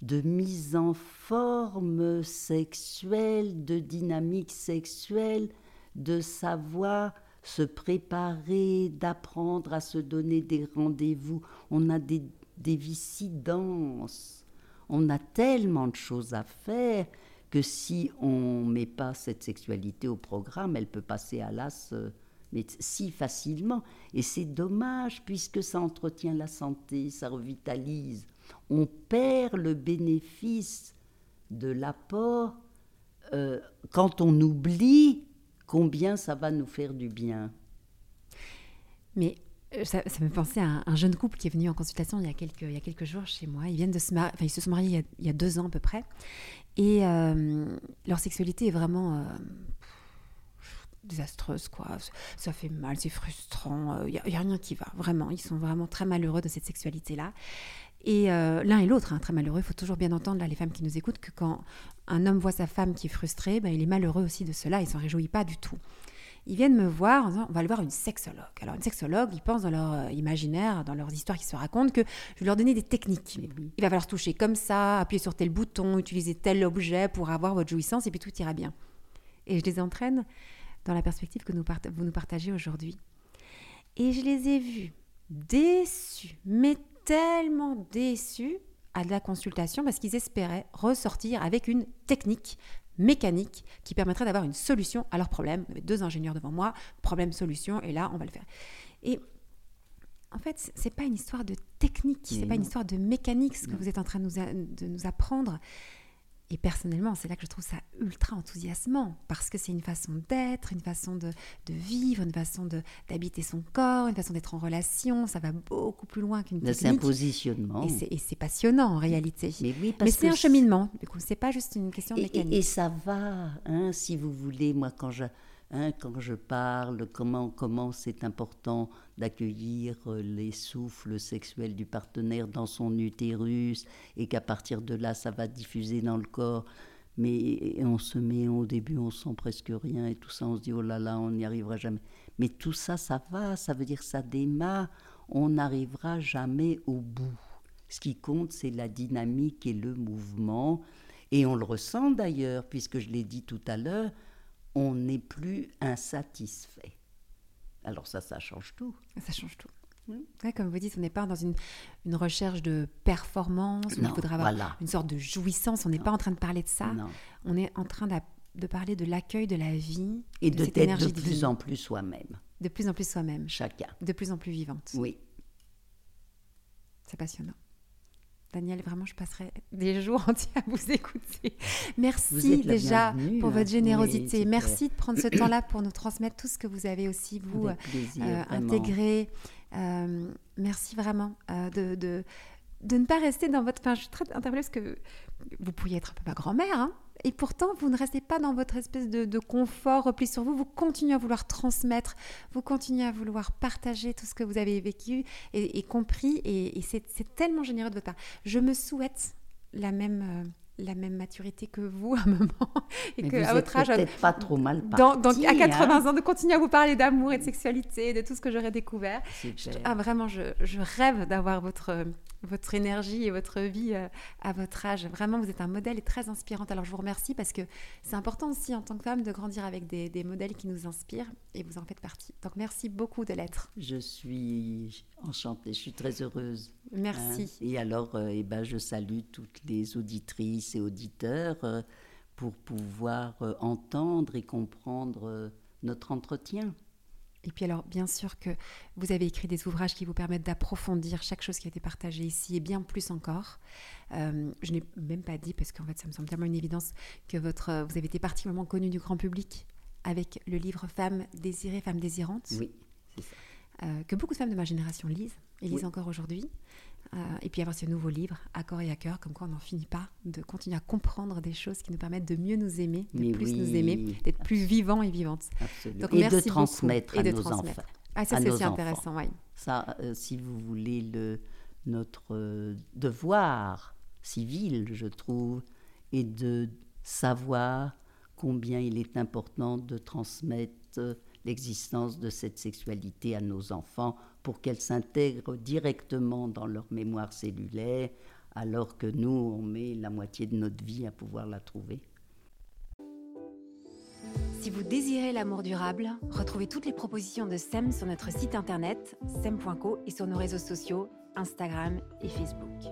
de mise en forme sexuelle, de dynamique sexuelle, de savoir se préparer, d'apprendre à se donner des rendez-vous. On a des, des vies denses, on a tellement de choses à faire que si on ne met pas cette sexualité au programme, elle peut passer à l'as euh, mais si facilement. Et c'est dommage puisque ça entretient la santé, ça revitalise. On perd le bénéfice de l'apport euh, quand on oublie combien ça va nous faire du bien. Mais Euh, ça, me pensait à un, jeune couple qui est venu en consultation il y a quelques, a jours chez moi. Ils viennent de se enfin, ils se sont mariés il y a, deux ans à peu près. Et euh, leur sexualité est vraiment euh, désastreuse, quoi. Ça fait mal, c'est frustrant. Il n'y a, rien qui va, vraiment. Ils sont vraiment très malheureux de cette sexualité-là. Et l'un et l'autre, hein, très malheureux. Il faut toujours bien entendre, là, les femmes qui nous écoutent, que quand un homme voit sa femme qui est frustrée, ben, il est malheureux aussi de cela. Il s'en réjouit pas du tout ils viennent me voir en disant on va aller voir une sexologue. Alors une sexologue, ils pensent dans leur euh, imaginaire, dans leurs histoires qui se racontent, que je vais leur donner des techniques. Il va falloir toucher comme ça, appuyer sur tel bouton, utiliser tel objet pour avoir votre jouissance et puis tout ira bien. Et je les entraîne dans la perspective que nous vous nous partagez aujourd'hui. Et je les ai vus déçus, mais tellement déçus à la consultation parce qu'ils espéraient ressortir avec une technique mécanique qui permettrait d'avoir une solution à leur problème. Vous avez deux ingénieurs devant moi, problème-solution, et là, on va le faire. Et en fait, c'est pas une histoire de technique, c'est pas une histoire de mécanique, ce que vous êtes en train de nous, de nous apprendre. Et personnellement, c'est là que je trouve ça ultra enthousiasmant, parce que c'est une façon d'être, une façon de, vivre, une façon d'habiter son corps, une façon d'être en relation. Ça va beaucoup plus loin qu'une technique. C'est un positionnement. Et c'est passionnant en réalité. Mais, oui, Mais c'est un cheminement. Du coup, c'est pas juste une question de mécanique. Et, ça va, hein, si vous voulez. Moi, quand je, Hein, quand je parle, comment comment c'est important d'accueillir euh, les souffles sexuels du partenaire dans son utérus et qu'à partir de là, ça va diffuser dans le corps. Mais on se met au début, on sent presque rien et tout ça, on se dit oh là là, on n'y arrivera jamais. Mais tout ça, ça va, ça veut dire ça démarre, on n'arrivera jamais au bout. Ce qui compte, c'est la dynamique et le mouvement. Et on le ressent d'ailleurs, puisque je l'ai dit tout à l'heure, on n'est plus insatisfait. Alors ça, ça change tout. Ça change tout. comme vous dites, on n'est pas dans une, recherche de performance, il faudra avoir une sorte de jouissance. On n'est pas en train de parler de ça. On est en train de, parler de l'accueil de la vie. Et de, d'être de plus en plus soi-même. De plus en plus soi-même. Chacun. De plus en plus vivante. Oui. C'est passionnant. Daniel, vraiment, je passerai des jours (laughs) entiers à vous écouter. Merci déjà pour votre générosité. Merci de prendre ce (clears throat) temps-là pour nous transmettre tout ce que vous avez aussi, vous, euh, intégré. Euh, merci vraiment euh, de, de, de, ne pas rester dans votre... Enfin, je suis très interpellée parce que vous pourriez être un peu ma grand-mère, hein et pourtant, vous ne restez pas dans votre espèce de, confort repli sur vous. Vous continuez à vouloir transmettre, vous continuez à vouloir partager tout ce que vous avez vécu et, compris. Et, c'est tellement généreux de votre part. Je me souhaite la même. La même maturité que vous à un moment (laughs) et que à votre âge peut-être pas trop mal parti, donc à 80 hein. ans de continuer à vous parler d'amour et de sexualité de tout ce que j'aurais découvert ah, vraiment je, je rêve d'avoir votre votre énergie et votre vie euh, à votre âge. Vraiment, vous êtes un modèle et très inspirante. Alors, je vous remercie parce que c'est important aussi en tant que femme de grandir avec des, modèles qui nous inspirent et vous en faites partie. Donc, merci beaucoup de l'être. Je suis enchantée, je suis très heureuse. Merci. Hein. Et alors, euh, eh ben, je salue toutes les auditrices et auditeurs euh, pour pouvoir entendre et comprendre notre entretien. Et puis alors, bien sûr que vous avez écrit des ouvrages qui vous permettent d'approfondir chaque chose qui a été partagée ici et bien plus encore. Euh, je n'ai même pas dit, parce qu'en fait, ça me semble tellement une évidence, que votre, vous avez été particulièrement connu du grand public avec le livre Femmes désirées, Femmes désirantes. Oui, c'est ça. Euh, que beaucoup de femmes de ma génération lisent et lisent encore aujourd'hui. Euh, et puis avoir ce nouveau livre, À corps et à cœur, comme quoi on n'en finit pas de continuer à comprendre des choses qui nous permettent de mieux nous aimer, de plus nous aimer, d'être plus vivants et vivantes. Donc, et de transmettre à nos enfants. Ah, ça c'est aussi intéressant, oui. Ça, euh, si vous voulez, le, notre devoir civil, je trouve, est de savoir combien il est important de transmettre l'existence de cette sexualité à nos enfants pour qu'elle s'intègre directement dans leur mémoire cellulaire, alors que nous, on met la moitié de notre vie à pouvoir la trouver. Si vous désirez l'amour durable, retrouvez toutes les propositions de SEM sur notre site internet sem.co et sur nos réseaux sociaux Instagram et Facebook.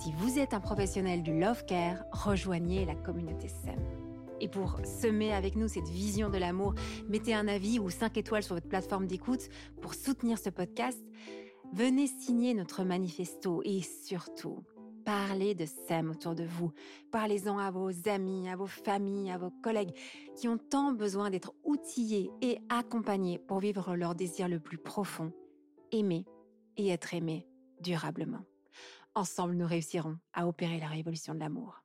Si vous êtes un professionnel du love care, rejoignez la communauté SEM. Et pour semer avec nous cette vision de l'amour, mettez un avis ou 5 étoiles sur votre plateforme d'écoute pour soutenir ce podcast. Venez signer notre manifesto et surtout, parlez de SEM autour de vous. Parlez-en à vos amis, à vos familles, à vos collègues qui ont tant besoin d'être outillés et accompagnés pour vivre leur désir le plus profond aimer et être aimé durablement. Ensemble, nous réussirons à opérer la révolution de l'amour.